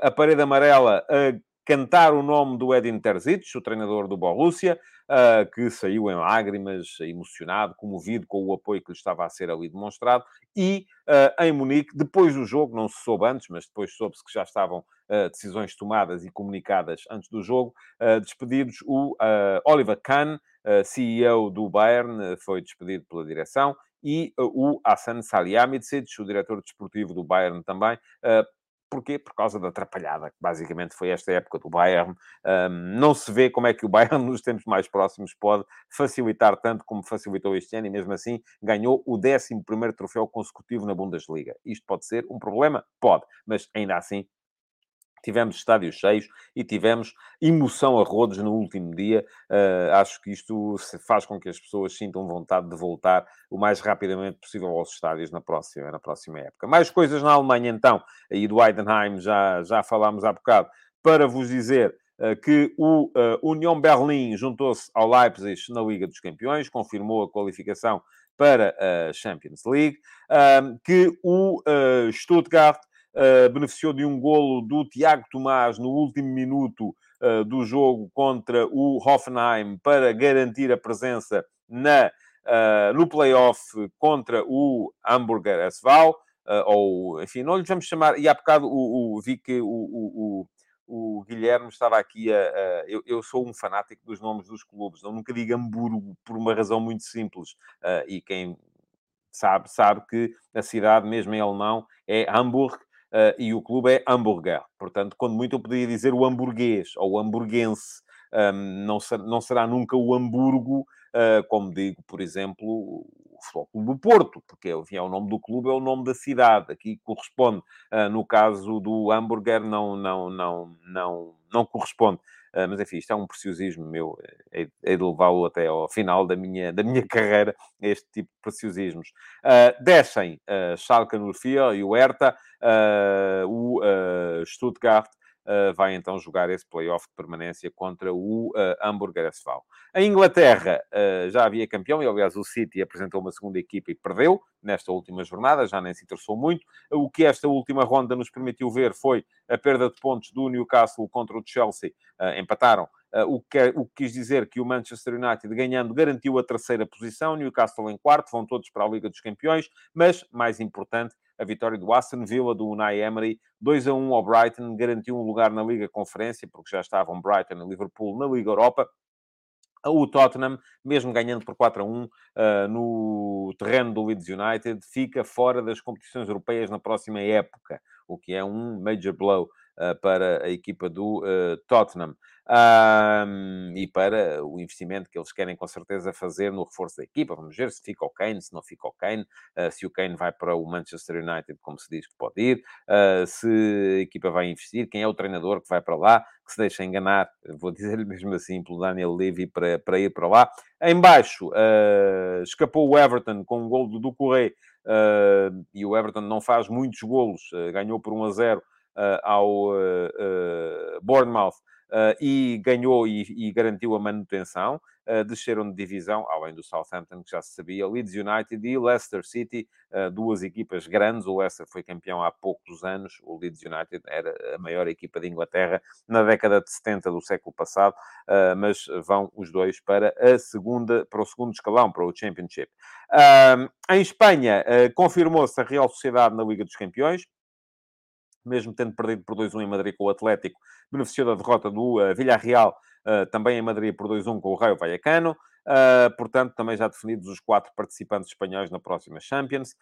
a parede amarela a cantar o nome do Edin Terzic, o treinador do Borussia, uh, que saiu em lágrimas, emocionado, comovido com o apoio que lhe estava a ser ali demonstrado, e uh, em Munique, depois do jogo, não se soube antes, mas depois soube-se que já estavam uh, decisões tomadas e comunicadas antes do jogo, despedidos o Oliver Kahn, CEO do Bayern, foi despedido pela direção, e o Hassan Salihamidzic, o diretor desportivo do Bayern também, Porquê? Por causa da atrapalhada, que basicamente foi esta época do Bayern. Um, não se vê como é que o Bayern, nos tempos mais próximos, pode facilitar tanto como facilitou este ano e, mesmo assim, ganhou o 11 troféu consecutivo na Bundesliga. Isto pode ser um problema? Pode, mas ainda assim tivemos estádios cheios e tivemos emoção a rodos no último dia. Uh, acho que isto faz com que as pessoas sintam vontade de voltar o mais rapidamente possível aos estádios na próxima, na próxima época. Mais coisas na Alemanha, então, aí do Heidenheim já, já falámos há bocado, para vos dizer uh, que o uh, Union Berlim juntou-se ao Leipzig na Liga dos Campeões, confirmou a qualificação para a Champions League, que o Stuttgart uh, beneficiou de um golo do Tiago Tomás no último minuto uh, do jogo contra o Hoffenheim para garantir a presença na uh, no play-off contra o Hamburger SV, uh, ou, enfim, não lhe vamos chamar... E há bocado o, o, vi que o, o, o Guilherme estava aqui a... a eu, eu, sou um fanático dos nomes dos clubes, eu nunca digo Hamburgo por uma razão muito simples. Uh, e quem sabe, sabe que a cidade, mesmo em alemão, é Hamburg, uh, e o clube é Hamburger. Portanto, quando muito eu poderia dizer o hamburguês ou o hamburguense. Um, não, ser, não será nunca o Hamburgo, uh, como digo, por exemplo, o Futebol Clube do Porto, porque enfim, é o nome do clube, é o nome da cidade. Aqui corresponde. Uh, no caso do Hamburger, não, não, não, não, não corresponde. Uh, mas enfim, isto é um preciosismo meu, é, é de levá-lo até ao final da minha, da minha carreira, este tipo de preciosismos. Uh, descem uh, Schalke 04 e o Hertha, uh, o Stuttgart Uh, vai então jogar esse playoff de permanência contra o uh, Hamburger SV. A Inglaterra uh, já havia campeão, e aliás o City apresentou uma segunda equipa e perdeu nesta última jornada, já nem se interessou muito. O que esta última ronda nos permitiu ver foi a perda de pontos do Newcastle contra o Chelsea, empataram. o, que, o que quis dizer que o Manchester United, ganhando, garantiu a terceira posição, Newcastle em quarto, vão todos para a Liga dos Campeões, mas, mais importante, a vitória do Aston Villa, do Unai Emery, 2 a 1 ao Brighton, garantiu um lugar na Liga Conferência, porque já estavam Brighton e Liverpool na Liga Europa. O Tottenham, mesmo ganhando por 4 a 1 uh, eh, no terreno do Leeds United, fica fora das competições europeias na próxima época, o que é um major blow para a equipa do uh, Tottenham um, e para o investimento que eles querem com certeza fazer no reforço da equipa. Vamos ver se fica o Kane, se não fica o Kane, uh, se o Kane vai para o Manchester United, como se diz que pode ir, uh, se a equipa vai investir, quem é o treinador que vai para lá, que se deixa enganar, vou dizer-lhe mesmo assim, pelo Daniel Levy para, para ir para lá. Embaixo, uh, escapou o Everton com um gol do Ducouré, e o Everton não faz muitos golos, ganhou por 1 a 0 ao Bournemouth uh, e ganhou e, e, garantiu a manutenção. Desceram de divisão, além do Southampton, que já se sabia, Leeds United e Leicester City, duas equipas grandes. O Leicester foi campeão há poucos anos, o Leeds United era a maior equipa de Inglaterra na década de 70 do século passado, mas vão os dois para a segunda, para o segundo escalão, para o Championship. em Espanha, confirmou-se a Real Sociedade na Liga dos Campeões, mesmo tendo perdido por 2-1 em Madrid com o Atlético, beneficiou da derrota do uh, Villarreal, uh, também em Madrid por 2-1 com o Raio Vallecano. Uh, portanto, também já definidos os quatro participantes espanhóis na próxima Champions: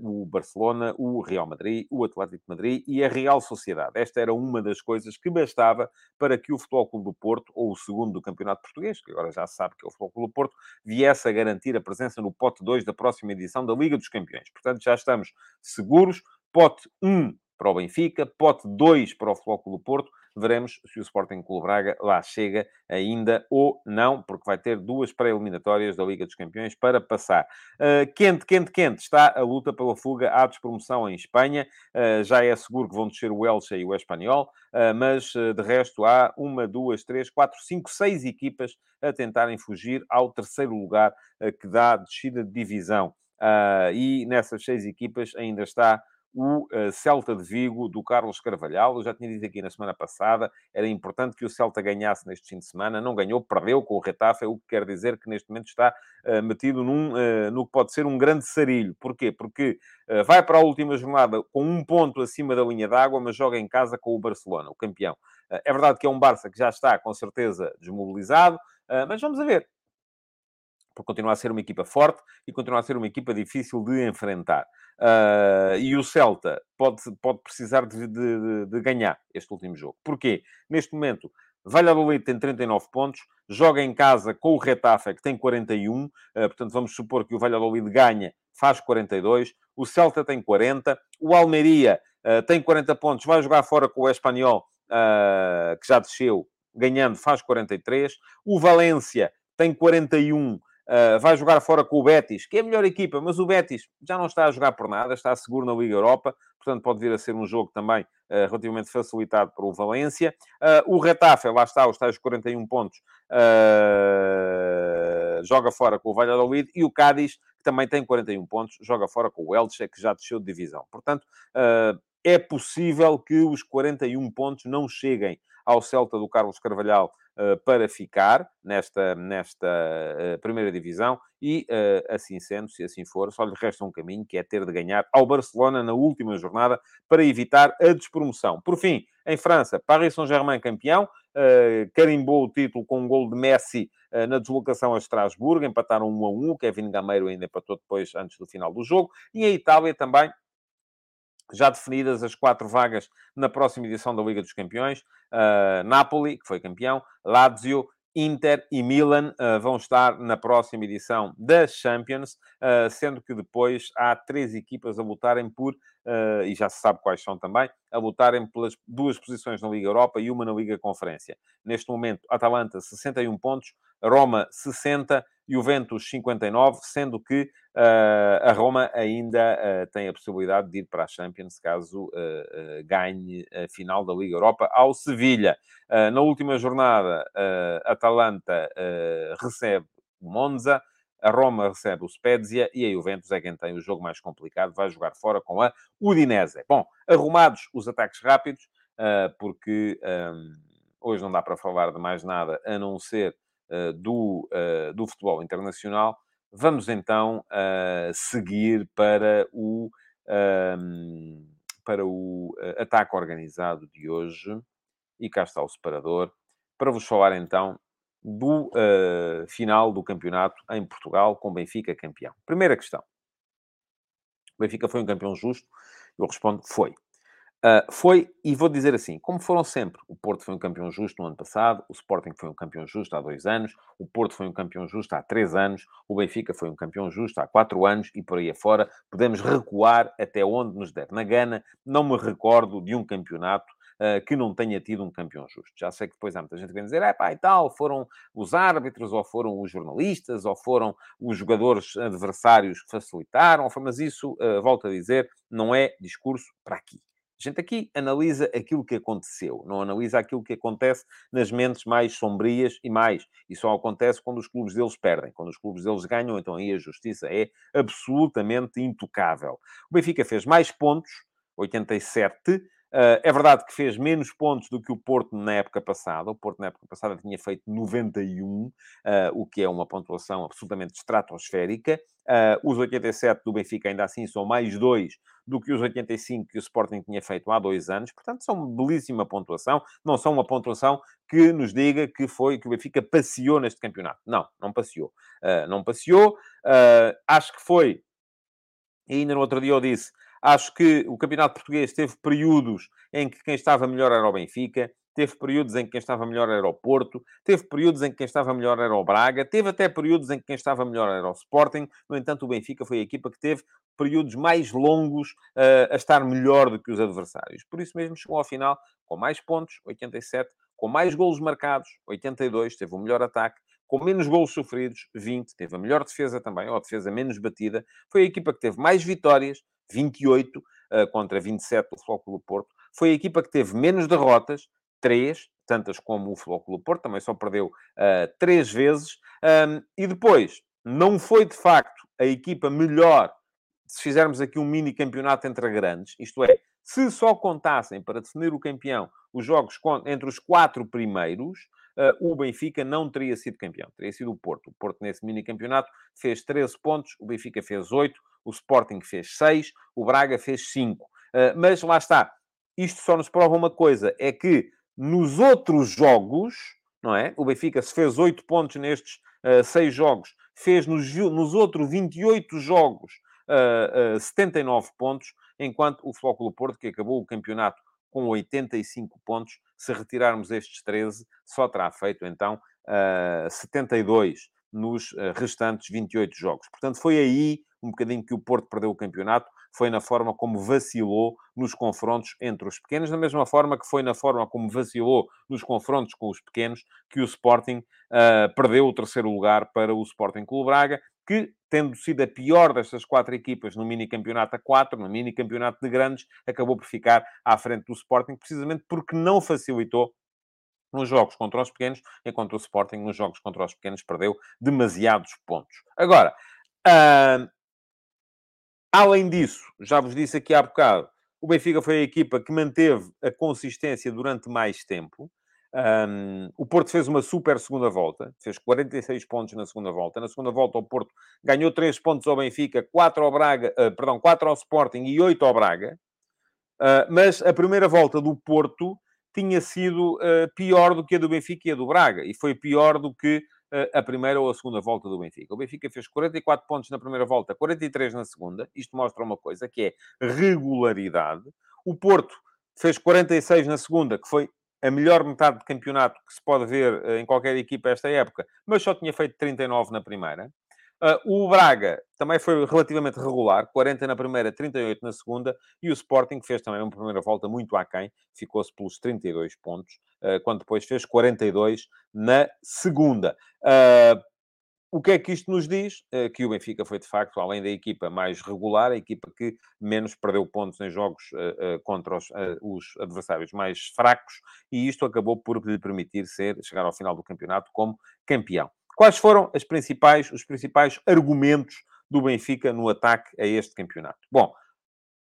o Barcelona, o Real Madrid, o Atlético de Madrid e a Real Sociedade. Esta era uma das coisas que bastava para que o Futebol Clube do Porto, ou o segundo do Campeonato Português, que agora já se sabe que é o Futebol Clube do Porto, viesse a garantir a presença no pote 2 da próxima edição da Liga dos Campeões. Portanto, já estamos seguros. Pote 1 para o Benfica, pote 2 para o Flóculo Porto. Veremos se o Sporting Clube Braga lá chega ainda ou não, porque vai ter duas pré-eliminatórias da Liga dos Campeões para passar. Uh, quente, quente, quente está a luta pela fuga à despromoção em Espanha. Uh, já é seguro que vão descer o Elche e o Espanhol, uh, mas de resto há uma, duas, três, quatro, cinco, seis equipas a tentarem fugir ao terceiro lugar que dá descida de divisão. e nessas seis equipas ainda está o uh, Celta de Vigo do Carlos Carvalhal. Eu já tinha dito aqui na semana passada, era importante que o Celta ganhasse neste fim de semana, não ganhou, perdeu com o Retafe, o que quer dizer que neste momento está uh, metido num, uh, no que pode ser um grande sarilho. Porquê? Porque vai para a última jornada com um ponto acima da linha d'água, mas joga em casa com o Barcelona, o campeão. é verdade que é um Barça que já está, com certeza, desmobilizado, mas vamos ver porque continua a ser uma equipa forte e continua a ser uma equipa difícil de enfrentar. Uh, e o Celta pode, pode precisar de, de, de, ganhar este último jogo. Porquê? Neste momento, Valladolid tem 39 pontos, joga em casa com o Retafe, que tem 41, uh, ah, portanto vamos supor que o Valladolid ganha, faz 42, o Celta tem 40, o Almeria uh, tem 40 pontos, vai jogar fora com o Espanhol, que já desceu, ganhando, faz 43, o Valência tem 41, Uh, vai jogar fora com o Betis, que é a melhor equipa, mas o Betis já não está a jogar por nada, está seguro na Liga Europa, portanto pode vir a ser um jogo também uh, relativamente facilitado para o Valência. Uh, o Retafe, lá está, os tais 41 pontos, joga fora com o Valladolid, e o Cádiz, que também tem 41 pontos, joga fora com o Elche, que já desceu de divisão. Portanto, é possível que os 41 pontos não cheguem ao Celta do Carlos Carvalhal para ficar nesta, nesta uh, primeira divisão e, uh, assim sendo, se assim for, só lhe resta um caminho, que é ter de ganhar ao Barcelona na última jornada para evitar a despromoção. Por fim, em França, Paris Saint-Germain campeão, carimbou o título com um gol de Messi na deslocação a Estrasburgo, empataram 1 a 1, o Kevin Gameiro ainda empatou depois, antes do final do jogo, e em Itália também, já definidas as quatro vagas na próxima edição da Liga dos Campeões. Uh, Napoli, que foi campeão, Lazio, Inter e Milan uh, vão estar na próxima edição da Champions, uh, sendo que depois há três equipas a lutarem por, uh, e já se sabe quais são também, a lutarem pelas duas posições na Liga Europa e uma na Liga Conferência. Neste momento, Atalanta, 61 pontos, Roma, 60, Juventus 59, sendo que uh, a Roma ainda uh, tem a possibilidade de ir para a Champions caso uh, ganhe a final da Liga Europa ao Sevilha. na última jornada, Atalanta recebe o Monza, a Roma recebe o Spezia e a Juventus é quem tem o jogo mais complicado, vai jogar fora com a Udinese. Bom, arrumados os ataques rápidos, porque um, hoje não dá para falar de mais nada a não ser do, eh, do futebol internacional, vamos então eh, seguir para o, ehm, para o ataque organizado de hoje. E cá está o separador, para vos falar então do uh, final do campeonato em Portugal, com Benfica campeão. Primeira questão. Benfica foi um campeão justo? Eu respondo, foi. Uh, foi, e vou dizer assim, como foram sempre, o Porto foi um campeão justo no ano passado, o Sporting foi um campeão justo há dois anos, o Porto foi um campeão justo há três anos, o Benfica foi um campeão justo há quatro anos e por aí afora. Podemos recuar até onde nos der na gana. Não me recordo de um campeonato uh, que não tenha tido um campeão justo. Já sei que depois há muita gente que vem dizer, é pá, e tal, foram os árbitros, ou foram os jornalistas, ou foram os jogadores adversários que facilitaram, mas isso, uh, volto a dizer, não é discurso para aqui. Gente aqui analisa aquilo que aconteceu, não analisa aquilo que acontece nas mentes mais sombrias e mais. E só acontece quando os clubes deles perdem. Quando os clubes deles ganham, então aí a justiça é absolutamente intocável. O Benfica fez mais pontos, 87, Uh, é verdade que fez menos pontos do que o Porto na época passada. O Porto na época passada tinha feito 91, uh, o que é uma pontuação absolutamente estratosférica. Uh, os 87 do Benfica ainda assim são mais dois do que os 85 que o Sporting tinha feito há dois anos. Portanto, são uma belíssima pontuação. Não são uma pontuação que nos diga que foi que o Benfica passeou neste campeonato. Não, não passeou. não passeou. acho que foi. E ainda no outro dia eu disse Acho que o Campeonato Português teve períodos em que quem estava melhor era o Benfica, teve períodos em que quem estava melhor era o Porto, teve períodos em que quem estava melhor era o Braga, teve até períodos em que quem estava melhor era o Sporting. No entanto, o Benfica foi a equipa que teve períodos mais longos uh, a estar melhor do que os adversários. Por isso mesmo chegou ao final com mais pontos, 87, com mais golos marcados, 82, teve o melhor ataque, com menos golos sofridos, 20, teve a melhor defesa também, ou a defesa menos batida. Foi a equipa que teve mais vitórias, 28 uh, eh, contra 27 do Clube Porto. Foi a equipa que teve menos derrotas, 3, tantas como o Clube Porto, também só perdeu uh, 3 vezes. Um, e depois, não foi de facto a equipa melhor se fizermos aqui um mini campeonato entre grandes, isto é, se só contassem para definir o campeão os jogos entre os quatro primeiros, o Benfica não teria sido campeão, teria sido o Porto. O Porto, nesse mini campeonato, fez 13 pontos, o Benfica fez 8, o Sporting fez 6, o Braga fez 5. Uh, mas lá está, isto só nos prova uma coisa: é que nos outros jogos, não é? O Benfica se fez 8 pontos nestes uh, 6 jogos, fez nos, nos outros 28 jogos uh, uh, 79 pontos, enquanto o Flóculo Porto, que acabou o campeonato com 85 pontos, se retirarmos estes 13, só terá feito então uh, 72 nos uh, restantes 28 jogos. Portanto, foi aí um bocadinho que o Porto perdeu o campeonato, foi na forma como vacilou nos confrontos entre os pequenos, da mesma forma que foi na forma como vacilou nos confrontos com os pequenos que o Sporting uh, perdeu o terceiro lugar para o Sporting Clube Braga, que, tendo sido a pior destas quatro equipas no mini-campeonato a quatro, no mini-campeonato de grandes, acabou por ficar à frente do Sporting, precisamente porque não facilitou nos jogos contra os pequenos, enquanto o Sporting nos jogos contra os pequenos perdeu demasiados pontos. Agora, uh, além disso, já vos disse aqui há bocado, o Benfica foi a equipa que manteve a consistência durante mais tempo. Um, o Porto fez uma super segunda volta, fez 46 pontos na segunda volta. Na segunda volta, o Porto ganhou 3 pontos ao Benfica, 4 ao Braga, uh, perdão, 4 ao Sporting e 8 ao Braga. Uh, mas a primeira volta do Porto tinha sido uh, pior do que a do Benfica e a do Braga, e foi pior do que a primeira ou a segunda volta do Benfica. O Benfica fez 44 pontos na primeira volta, 43 na segunda. Isto mostra uma coisa que é regularidade. O Porto fez 46 na segunda, que foi a melhor metade de campeonato que se pode ver uh, em qualquer equipa esta época, mas só tinha feito 39 na primeira. Uh, o Braga também foi relativamente regular, 40 na primeira, 38 na segunda, e o Sporting fez também uma primeira volta muito aquém, ficou-se pelos 32 pontos, uh, quando depois fez 42 na segunda. O que é que isto nos diz? que o Benfica foi, de facto, além da equipa mais regular, a equipa que menos perdeu pontos em jogos contra os, os, adversários mais fracos, e isto acabou por lhe permitir ser, chegar ao final do campeonato como campeão. Quais foram as principais, os principais argumentos do Benfica no ataque a este campeonato? Bom,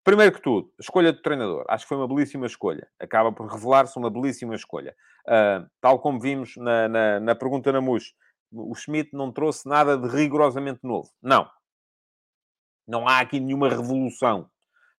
primeiro que tudo, escolha do treinador. Acho que foi uma belíssima escolha. Acaba por revelar-se uma belíssima escolha. Uh, tal como vimos na, na, na pergunta na MUS, o Schmidt não trouxe nada de rigorosamente novo. Não. Não há aqui nenhuma revolução.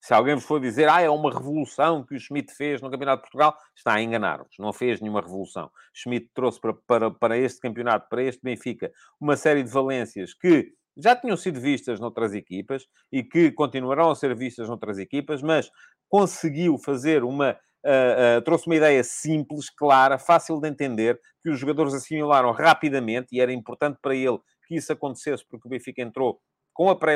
Se alguém vos for dizer, ah, é uma revolução que o Schmidt fez no Campeonato de Portugal, está a enganar-vos. Não fez nenhuma revolução. Schmidt trouxe para, para, para este campeonato, para este Benfica, uma série de valências que já tinham sido vistas noutras equipas e que continuarão a ser vistas noutras equipas, mas conseguiu fazer uma. Uh, uh, trouxe uma ideia simples, clara, fácil de entender, que os jogadores assimilaram rapidamente e era importante para ele que isso acontecesse, porque o Benfica entrou com, pré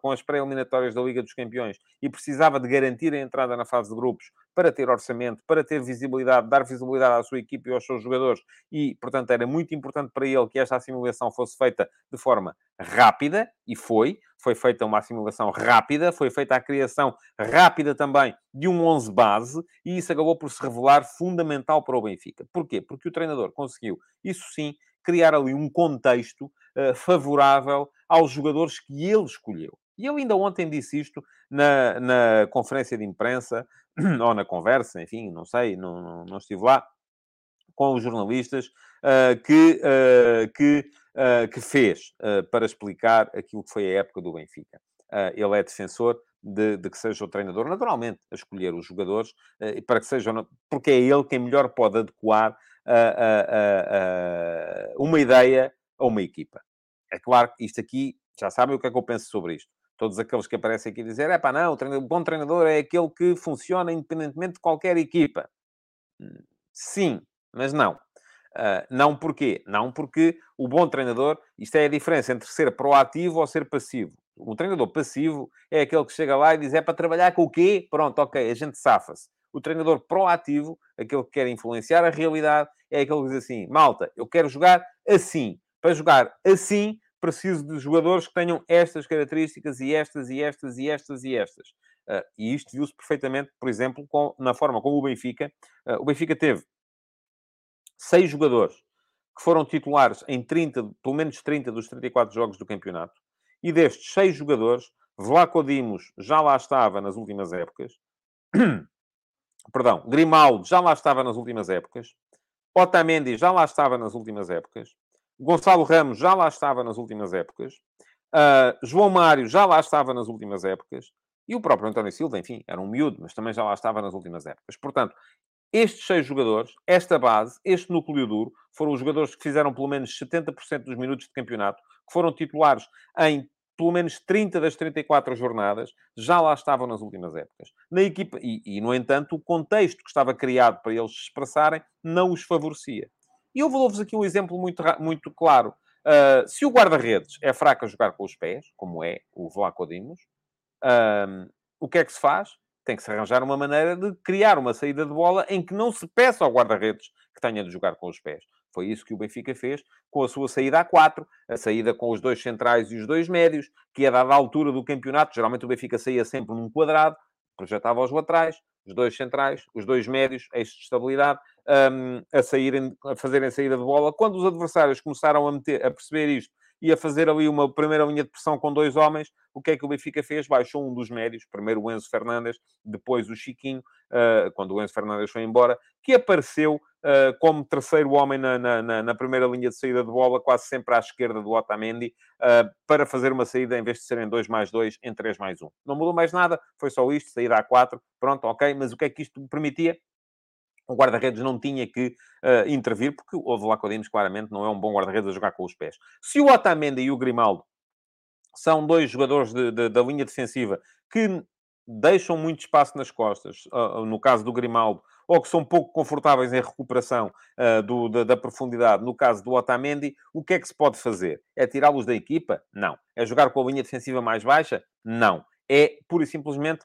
com as pré-eliminatórias da Liga dos Campeões e precisava de garantir a entrada na fase de grupos para ter orçamento, para ter visibilidade, dar visibilidade à sua equipe e aos seus jogadores. E, portanto, era muito importante para ele que esta assimilação fosse feita de forma rápida, e foi. Foi feita uma assimilação rápida, foi feita a criação rápida também de um 11 base, e isso acabou por se revelar fundamental para o Benfica. Porquê? Porque o treinador conseguiu, isso sim, criar ali um contexto uh, favorável aos jogadores que ele escolheu. E eu ainda ontem disse isto na, na conferência de imprensa, ou na conversa, enfim, não sei, não, não, não estive lá, com os jornalistas, uh, que, uh, que, uh, que fez para explicar aquilo que foi a época do Benfica. ele é defensor de, de, que seja o treinador, naturalmente, a escolher os jogadores, para que seja, porque é ele quem melhor pode adequar uma ideia a uma equipa. É claro que isto aqui, já sabem o que é que eu penso sobre isto. Todos aqueles que aparecem aqui dizer, é pá, não, o bom treinador é aquele que funciona independentemente de qualquer equipa. Hum, sim, mas não. Uh, não porquê? Não porque o bom treinador, isto é a diferença entre ser proativo ou ser passivo. O treinador passivo é aquele que chega lá e diz, é para trabalhar com o quê? Pronto, ok, a gente safa-se. O treinador proativo, aquele que quer influenciar a realidade, é aquele que diz assim, malta, eu quero jogar assim. Para jogar assim, preciso de jogadores que tenham estas características e estas e estas e estas e estas. Uh, e isto viu-se perfeitamente, por exemplo, com, na forma como o Benfica... Uh, o Benfica teve seis jogadores que foram titulares em 30, pelo menos 30 dos 34 jogos do campeonato. E destes seis jogadores, Vlaco Dimos já lá estava nas últimas épocas. Perdão, Grimaldo já lá estava nas últimas épocas. Otamendi já lá estava nas últimas épocas. Gonçalo Ramos já lá estava nas últimas épocas. Uh, João Mário já lá estava nas últimas épocas. E o próprio António Silva, enfim, era um miúdo, mas também já lá estava nas últimas épocas. Portanto, estes seis jogadores, esta base, este núcleo duro, foram os jogadores que fizeram pelo menos 70% dos minutos de campeonato, que foram titulares em pelo menos 30 das 34 jornadas, já lá estavam nas últimas épocas. Na equipa, e, e no entanto, o contexto que estava criado para eles se expressarem não os favorecia. E eu vou-vos aqui um exemplo muito, muito claro. Uh, se o guarda-redes é fraco a jogar com os pés, como é o Vlaco Dimos, uh, o que é que se faz? Tem que se arranjar uma maneira de criar uma saída de bola em que não se peça ao guarda-redes que tenha de jogar com os pés. Foi isso que o Benfica fez com a sua saída a 4, a saída com os dois centrais e os dois médios, que a dada altura do campeonato, geralmente o Benfica saía sempre num quadrado, projetava os laterais, os dois centrais, os dois médios, eixo de estabilidade, um, a, saírem, a fazerem saída de bola. Quando os adversários começaram a, meter, a perceber isto e a fazer ali uma primeira linha de pressão com dois homens, o que é que o Benfica fez? Baixou um dos médios, primeiro o Enzo Fernandes, depois o Chiquinho, uh, quando o Enzo Fernandes foi embora, que apareceu uh, como terceiro homem na, na, na, primeira linha de saída de bola, quase sempre à esquerda do Otamendi, uh, para fazer uma saída, em vez de serem 2 mais 2, em 3 mais 1. Não mudou mais nada, foi só isto, saída a 4, pronto, ok, mas o que é que isto permitia? O guarda-redes não tinha que uh, intervir, porque o Vlaco Dimos claramente não é um bom guarda-redes a jogar com os pés. Se o Otamendi e o Grimaldo são dois jogadores de, de, da linha defensiva que deixam muito espaço nas costas, uh, no caso do Grimaldo, ou que são pouco confortáveis em recuperação uh, do, da, da, profundidade, no caso do Otamendi, o que é que se pode fazer? É tirá-los da equipa? Não. É jogar com a linha defensiva mais baixa? Não. É, pura e simplesmente,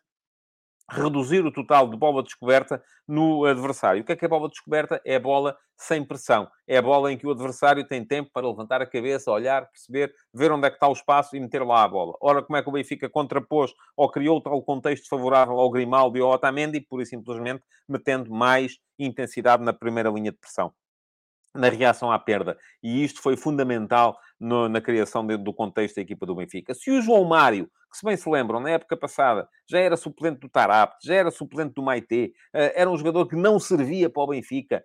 reduzir o total de bola descoberta no adversário. O que é que é bola descoberta? É bola sem pressão. É a bola em que o adversário tem tempo para levantar a cabeça, olhar, perceber, ver onde é que está o espaço e meter lá a bola. Ora, como é que o Benfica contrapôs ou criou tal contexto favorável ao Grimaldo e ao Otamendi? Pura e simplesmente metendo mais intensidade na primeira linha de pressão na reação à perda. E isto foi fundamental no, na criação de, do contexto da equipa do Benfica. Se o João Mário, que se bem se lembram, na época passada, já era suplente do Tarap, já era suplente do Maite, uh, era um jogador que não servia para o Benfica,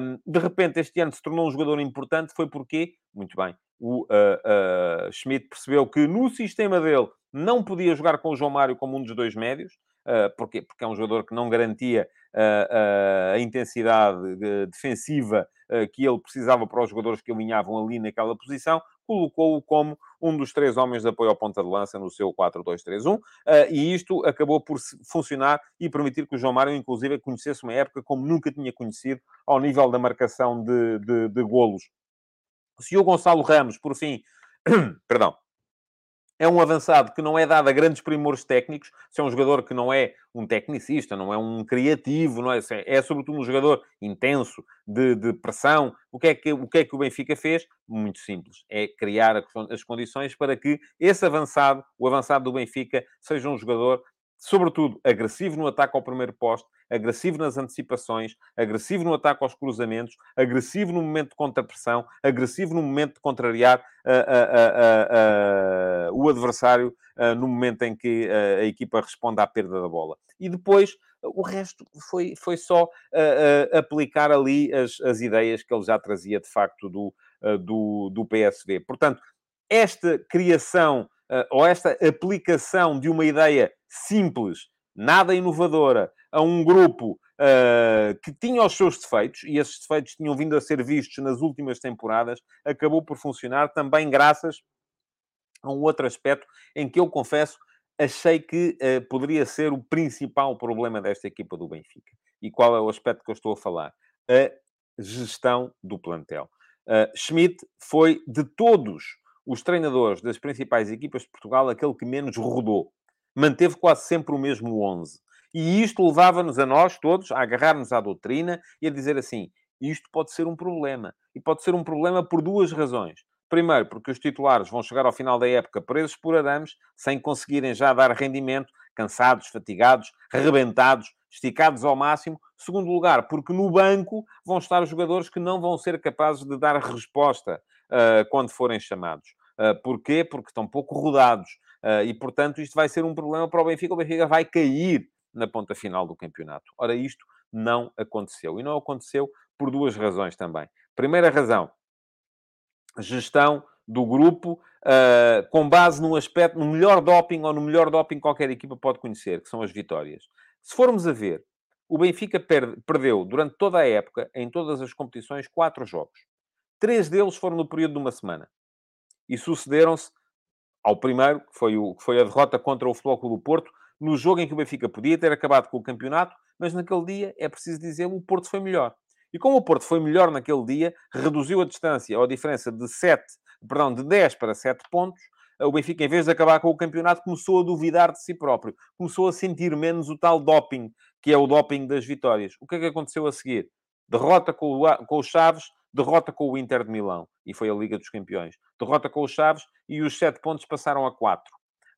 um, de repente este ano se tornou um jogador importante, foi porque, muito bem, o uh, uh, Schmidt percebeu que no sistema dele não podia jogar com o João Mário como um dos dois médios, Uh, porquê? Porque é um jogador que não garantia uh, uh, a intensidade defensiva que ele precisava para os jogadores que alinhavam ali naquela posição, colocou-o como um dos três homens de apoio ao ponta de lança no seu 4-2-3-1, e isto acabou por funcionar e permitir que o João Mário, inclusive, conhecesse uma época como nunca tinha conhecido ao nível da marcação de, de, de golos. Se o Gonçalo Ramos, por fim, perdão, é um avançado que não é dado a grandes primores técnicos, se é um jogador que não é um tecnicista, não é um criativo, não é, é sobretudo um jogador intenso, de, de, pressão. O que, é que, o que é que o Benfica fez? Muito simples, é criar as condições para que esse avançado, o avançado do Benfica, seja um jogador sobretudo, agressivo no ataque ao primeiro posto, agressivo nas antecipações, agressivo no ataque aos cruzamentos, agressivo no momento de contrapressão, agressivo no momento de contrariar uh, uh, uh, o adversário no momento em que a equipa responde à perda da bola. E depois, o resto foi, foi só aplicar ali as, as ideias que ele já trazia, de facto, do, do, do PSV. Portanto, esta criação ou esta aplicação de uma ideia simples, nada inovadora, a um grupo uh, que tinha os seus defeitos, e esses defeitos tinham vindo a ser vistos nas últimas temporadas, acabou por funcionar também graças a um outro aspecto em que eu confesso achei que uh, poderia ser o principal problema desta equipa do Benfica. E qual é o aspecto que eu estou a falar? A gestão do plantel. Uh, Schmidt foi, de todos os treinadores das principais equipas de Portugal, aquele que menos rodou manteve quase sempre o mesmo 11. E isto levava-nos a nós todos a agarrar-nos à doutrina e a dizer assim: isto pode ser um problema. E pode ser um problema por duas razões. Primeiro, porque os titulares vão chegar ao final da época presos por arames, sem conseguirem já dar rendimento, cansados, fatigados, arrebentados, esticados ao máximo. Segundo lugar, porque no banco vão estar jogadores que não vão ser capazes de dar resposta quando forem chamados. Uh, porquê? Porque estão pouco rodados. Uh, e, portanto, isto vai ser um problema para o Benfica. O Benfica vai cair na ponta final do campeonato. Ora, isto não aconteceu. E não aconteceu por duas razões também. Primeira razão, gestão do grupo uh, com base num aspecto, no melhor doping ou no melhor doping que qualquer equipa pode conhecer, que são as vitórias. Se formos a ver, o Benfica perde, perdeu durante toda a época, em todas as competições, quatro jogos. Três deles foram no período de uma semana. E sucederam-se ao primeiro, que foi, o, que foi a derrota contra o Futebol do Porto, no jogo em que o Benfica podia ter acabado com o campeonato, mas naquele dia, é preciso dizer, o Porto foi melhor. E como o Porto foi melhor naquele dia, reduziu a distância ou a diferença de 7, perdão, de 10 para 7 pontos, o Benfica, em vez de acabar com o campeonato, começou a duvidar de si próprio. Começou a sentir menos o tal doping, que é o doping das vitórias. O que é que aconteceu a seguir? Derrota com o, com o Chaves, derrota com o Inter de Milão, e foi a Liga dos Campeões. Derrota com os Chaves e os 7 pontos passaram a 4.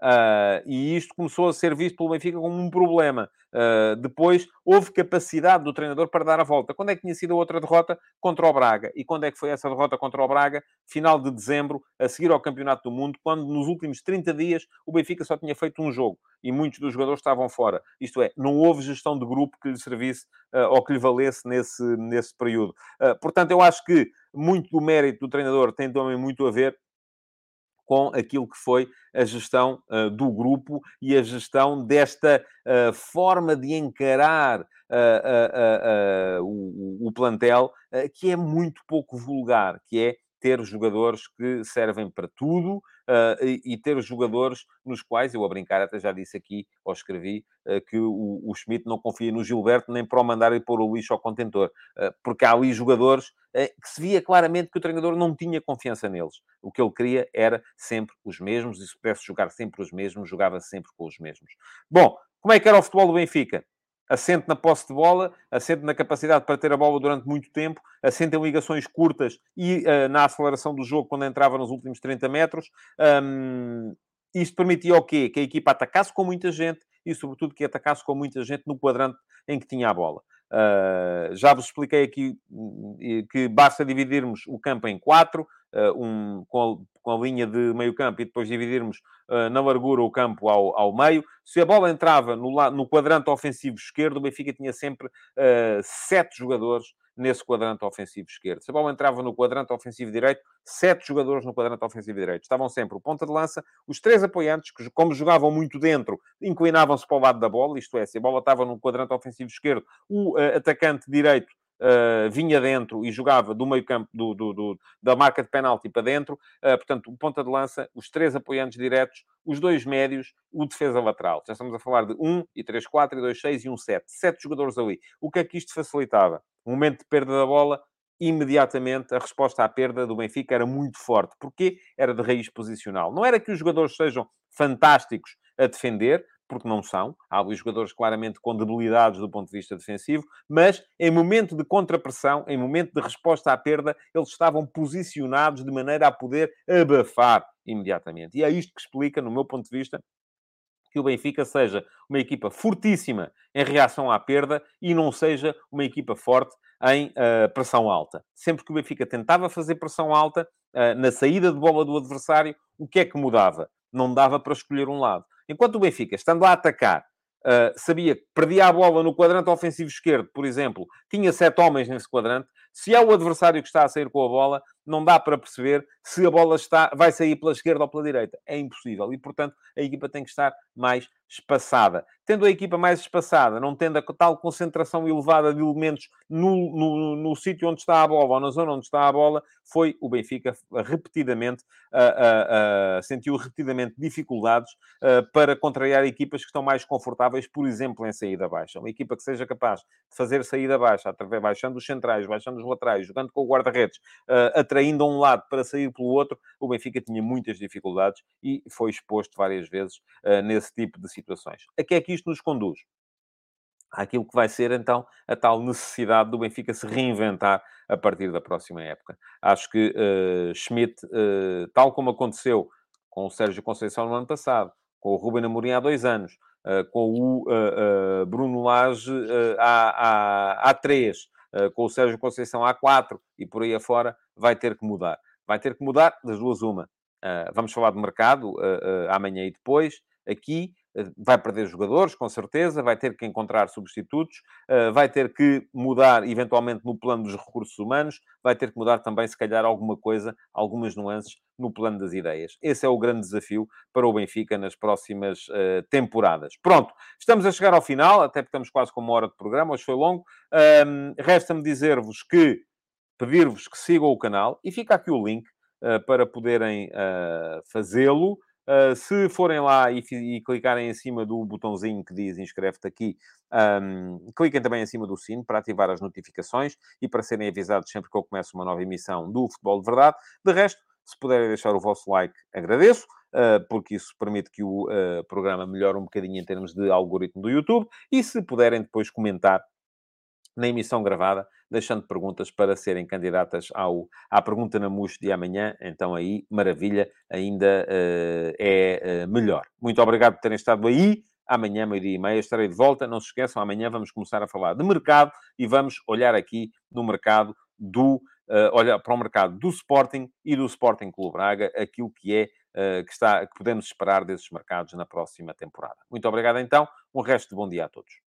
Uh, e isto começou a ser visto pelo Benfica como um problema. Uh, depois, houve capacidade do treinador para dar a volta. Quando é que tinha sido a outra derrota? Contra o Braga. E quando é que foi essa derrota contra o Braga? Final de dezembro, a seguir ao Campeonato do Mundo, quando nos últimos 30 dias o Benfica só tinha feito um jogo e muitos dos jogadores estavam fora. Isto é, não houve gestão de grupo que lhe servisse uh, ou que lhe valesse nesse, nesse período. portanto, eu acho que muito do mérito do treinador tem também muito a ver com aquilo que foi a gestão uh, do grupo e a gestão desta uh, forma de encarar uh, o, o, plantel, que é muito pouco vulgar, que é ter jogadores que servem para tudo uh, e, e, ter jogadores nos quais, eu a brincar até já disse aqui, ou escrevi, uh, que o, o Schmidt não confia no Gilberto nem para o mandar e pôr o lixo ao contentor, uh, porque há ali jogadores que se via claramente que o treinador não tinha confiança neles. O que ele queria era sempre os mesmos, e se pudesse jogar sempre os mesmos, jogava sempre com os mesmos. Bom, como é que era o futebol do Benfica? Assente na posse de bola, assente na capacidade para ter a bola durante muito tempo, assente em ligações curtas e uh, na aceleração do jogo quando entrava nos últimos 30 metros. Um, isto permitia o quê? Que a equipa atacasse com muita gente e, sobretudo, que atacasse com muita gente no quadrante em que tinha a bola. Uh, já vos expliquei aqui que basta dividirmos o campo em quatro, uh, um, com, a, com, a, linha de meio campo e depois dividirmos uh, na largura o campo ao, ao meio. Se a bola entrava no, no quadrante ofensivo esquerdo, o Benfica tinha sempre sete jogadores nesse quadrante ofensivo esquerdo. Se a bola entrava no quadrante ofensivo direito, sete jogadores no quadrante ofensivo direito. Estavam sempre o ponta de lança, os três apoiantes, que como jogavam muito dentro, inclinavam-se para o lado da bola, isto é, se a bola estava no quadrante ofensivo esquerdo, o uh, atacante direito Uh, vinha dentro e jogava do meio campo do, do, do, da marca de penalti para dentro. Uh, portanto, o ponta de lança, os três apoiantes diretos, os dois médios, o defesa lateral. Já estamos a falar de 1 e 3, 4 e 2, 6 e 1, 7. Sete jogadores ali. O que é que isto facilitava? No momento de perda da bola, imediatamente a resposta à perda do Benfica era muito forte. Porquê? Era de raiz posicional. Não era que os jogadores sejam fantásticos a defender, porque não são. Há ali jogadores claramente com debilidades do ponto de vista defensivo, mas em momento de contrapressão, em momento de resposta à perda, eles estavam posicionados de maneira a poder abafar imediatamente. E é isto que explica, no meu ponto de vista, que o Benfica seja uma equipa fortíssima em reação à perda e não seja uma equipa forte em uh, pressão alta. Sempre que o Benfica tentava fazer pressão alta, uh, na saída de bola do adversário, o que é que mudava? Não dava para escolher um lado. Enquanto o Benfica, estando a atacar, uh, sabia que perdia a bola no quadrante ofensivo esquerdo, por exemplo, tinha sete homens nesse quadrante, se é o adversário que está a sair com a bola, não dá para perceber se a bola está, vai sair pela esquerda ou pela direita. É impossível. E, portanto, a equipa tem que estar mais espaçada. Tendo a equipa mais espaçada, não tendo a tal concentração elevada de elementos no, no, no sítio onde está a bola ou na zona onde está a bola, foi o Benfica repetidamente, uh, uh, uh, sentiu repetidamente dificuldades para contrariar equipas que estão mais confortáveis, por exemplo, em saída baixa. Uma equipa que seja capaz de fazer saída baixa, através, baixando os centrais, baixando os laterais, jogando com o guarda-redes, atraindo a um lado para sair pelo outro, o Benfica tinha muitas dificuldades e foi exposto várias vezes nesse tipo de situações. A que é que isto nos conduz? Aquilo que vai ser então a tal necessidade do Benfica se reinventar a partir da próxima época. Acho que uh, Schmidt, uh, tal como aconteceu com o Sérgio Conceição no ano passado, com o Ruben Amorim há dois anos, uh, com o Bruno Lage há, há, há três, com o Sérgio Conceição há quatro e por aí afora, vai ter que mudar. Vai ter que mudar das duas uma. vamos falar de mercado amanhã e depois. Aqui eh, vai perder jogadores, com certeza, vai ter que encontrar substitutos, eh, vai ter que mudar, eventualmente, no plano dos recursos humanos, vai ter que mudar também, se calhar, alguma coisa, algumas nuances no plano das ideias. Esse é o grande desafio para o Benfica nas próximas uh, temporadas. Pronto, estamos a chegar ao final, até porque estamos quase com uma hora de programa, hoje foi longo. Resta-me dizer-vos que, pedir-vos que sigam o canal, e fica aqui o link uh, para poderem fazê-lo. Uh, se forem lá e, e, clicarem em cima do botãozinho que diz inscreve-te aqui, um, cliquem também em cima do sino para ativar as notificações e para serem avisados sempre que eu começo uma nova emissão do Futebol de Verdade. De resto, se puderem deixar o vosso like, agradeço, uh, porque isso permite que o uh, programa melhore um bocadinho em termos de algoritmo do YouTube. E se puderem depois comentar na emissão gravada, deixando perguntas para serem candidatas ao, à pergunta na MUS de amanhã. Então aí, maravilha, ainda uh, é uh, melhor. Muito obrigado por terem estado aí. Amanhã, meio-dia e meia, estarei de volta. Não se esqueçam, amanhã vamos começar a falar de mercado e vamos olhar aqui no mercado do... Uh, para o mercado do Sporting e do Sporting Clube Braga, aquilo que é que, está, que podemos esperar desses mercados na próxima temporada. Muito obrigado então, um resto de bom dia a todos.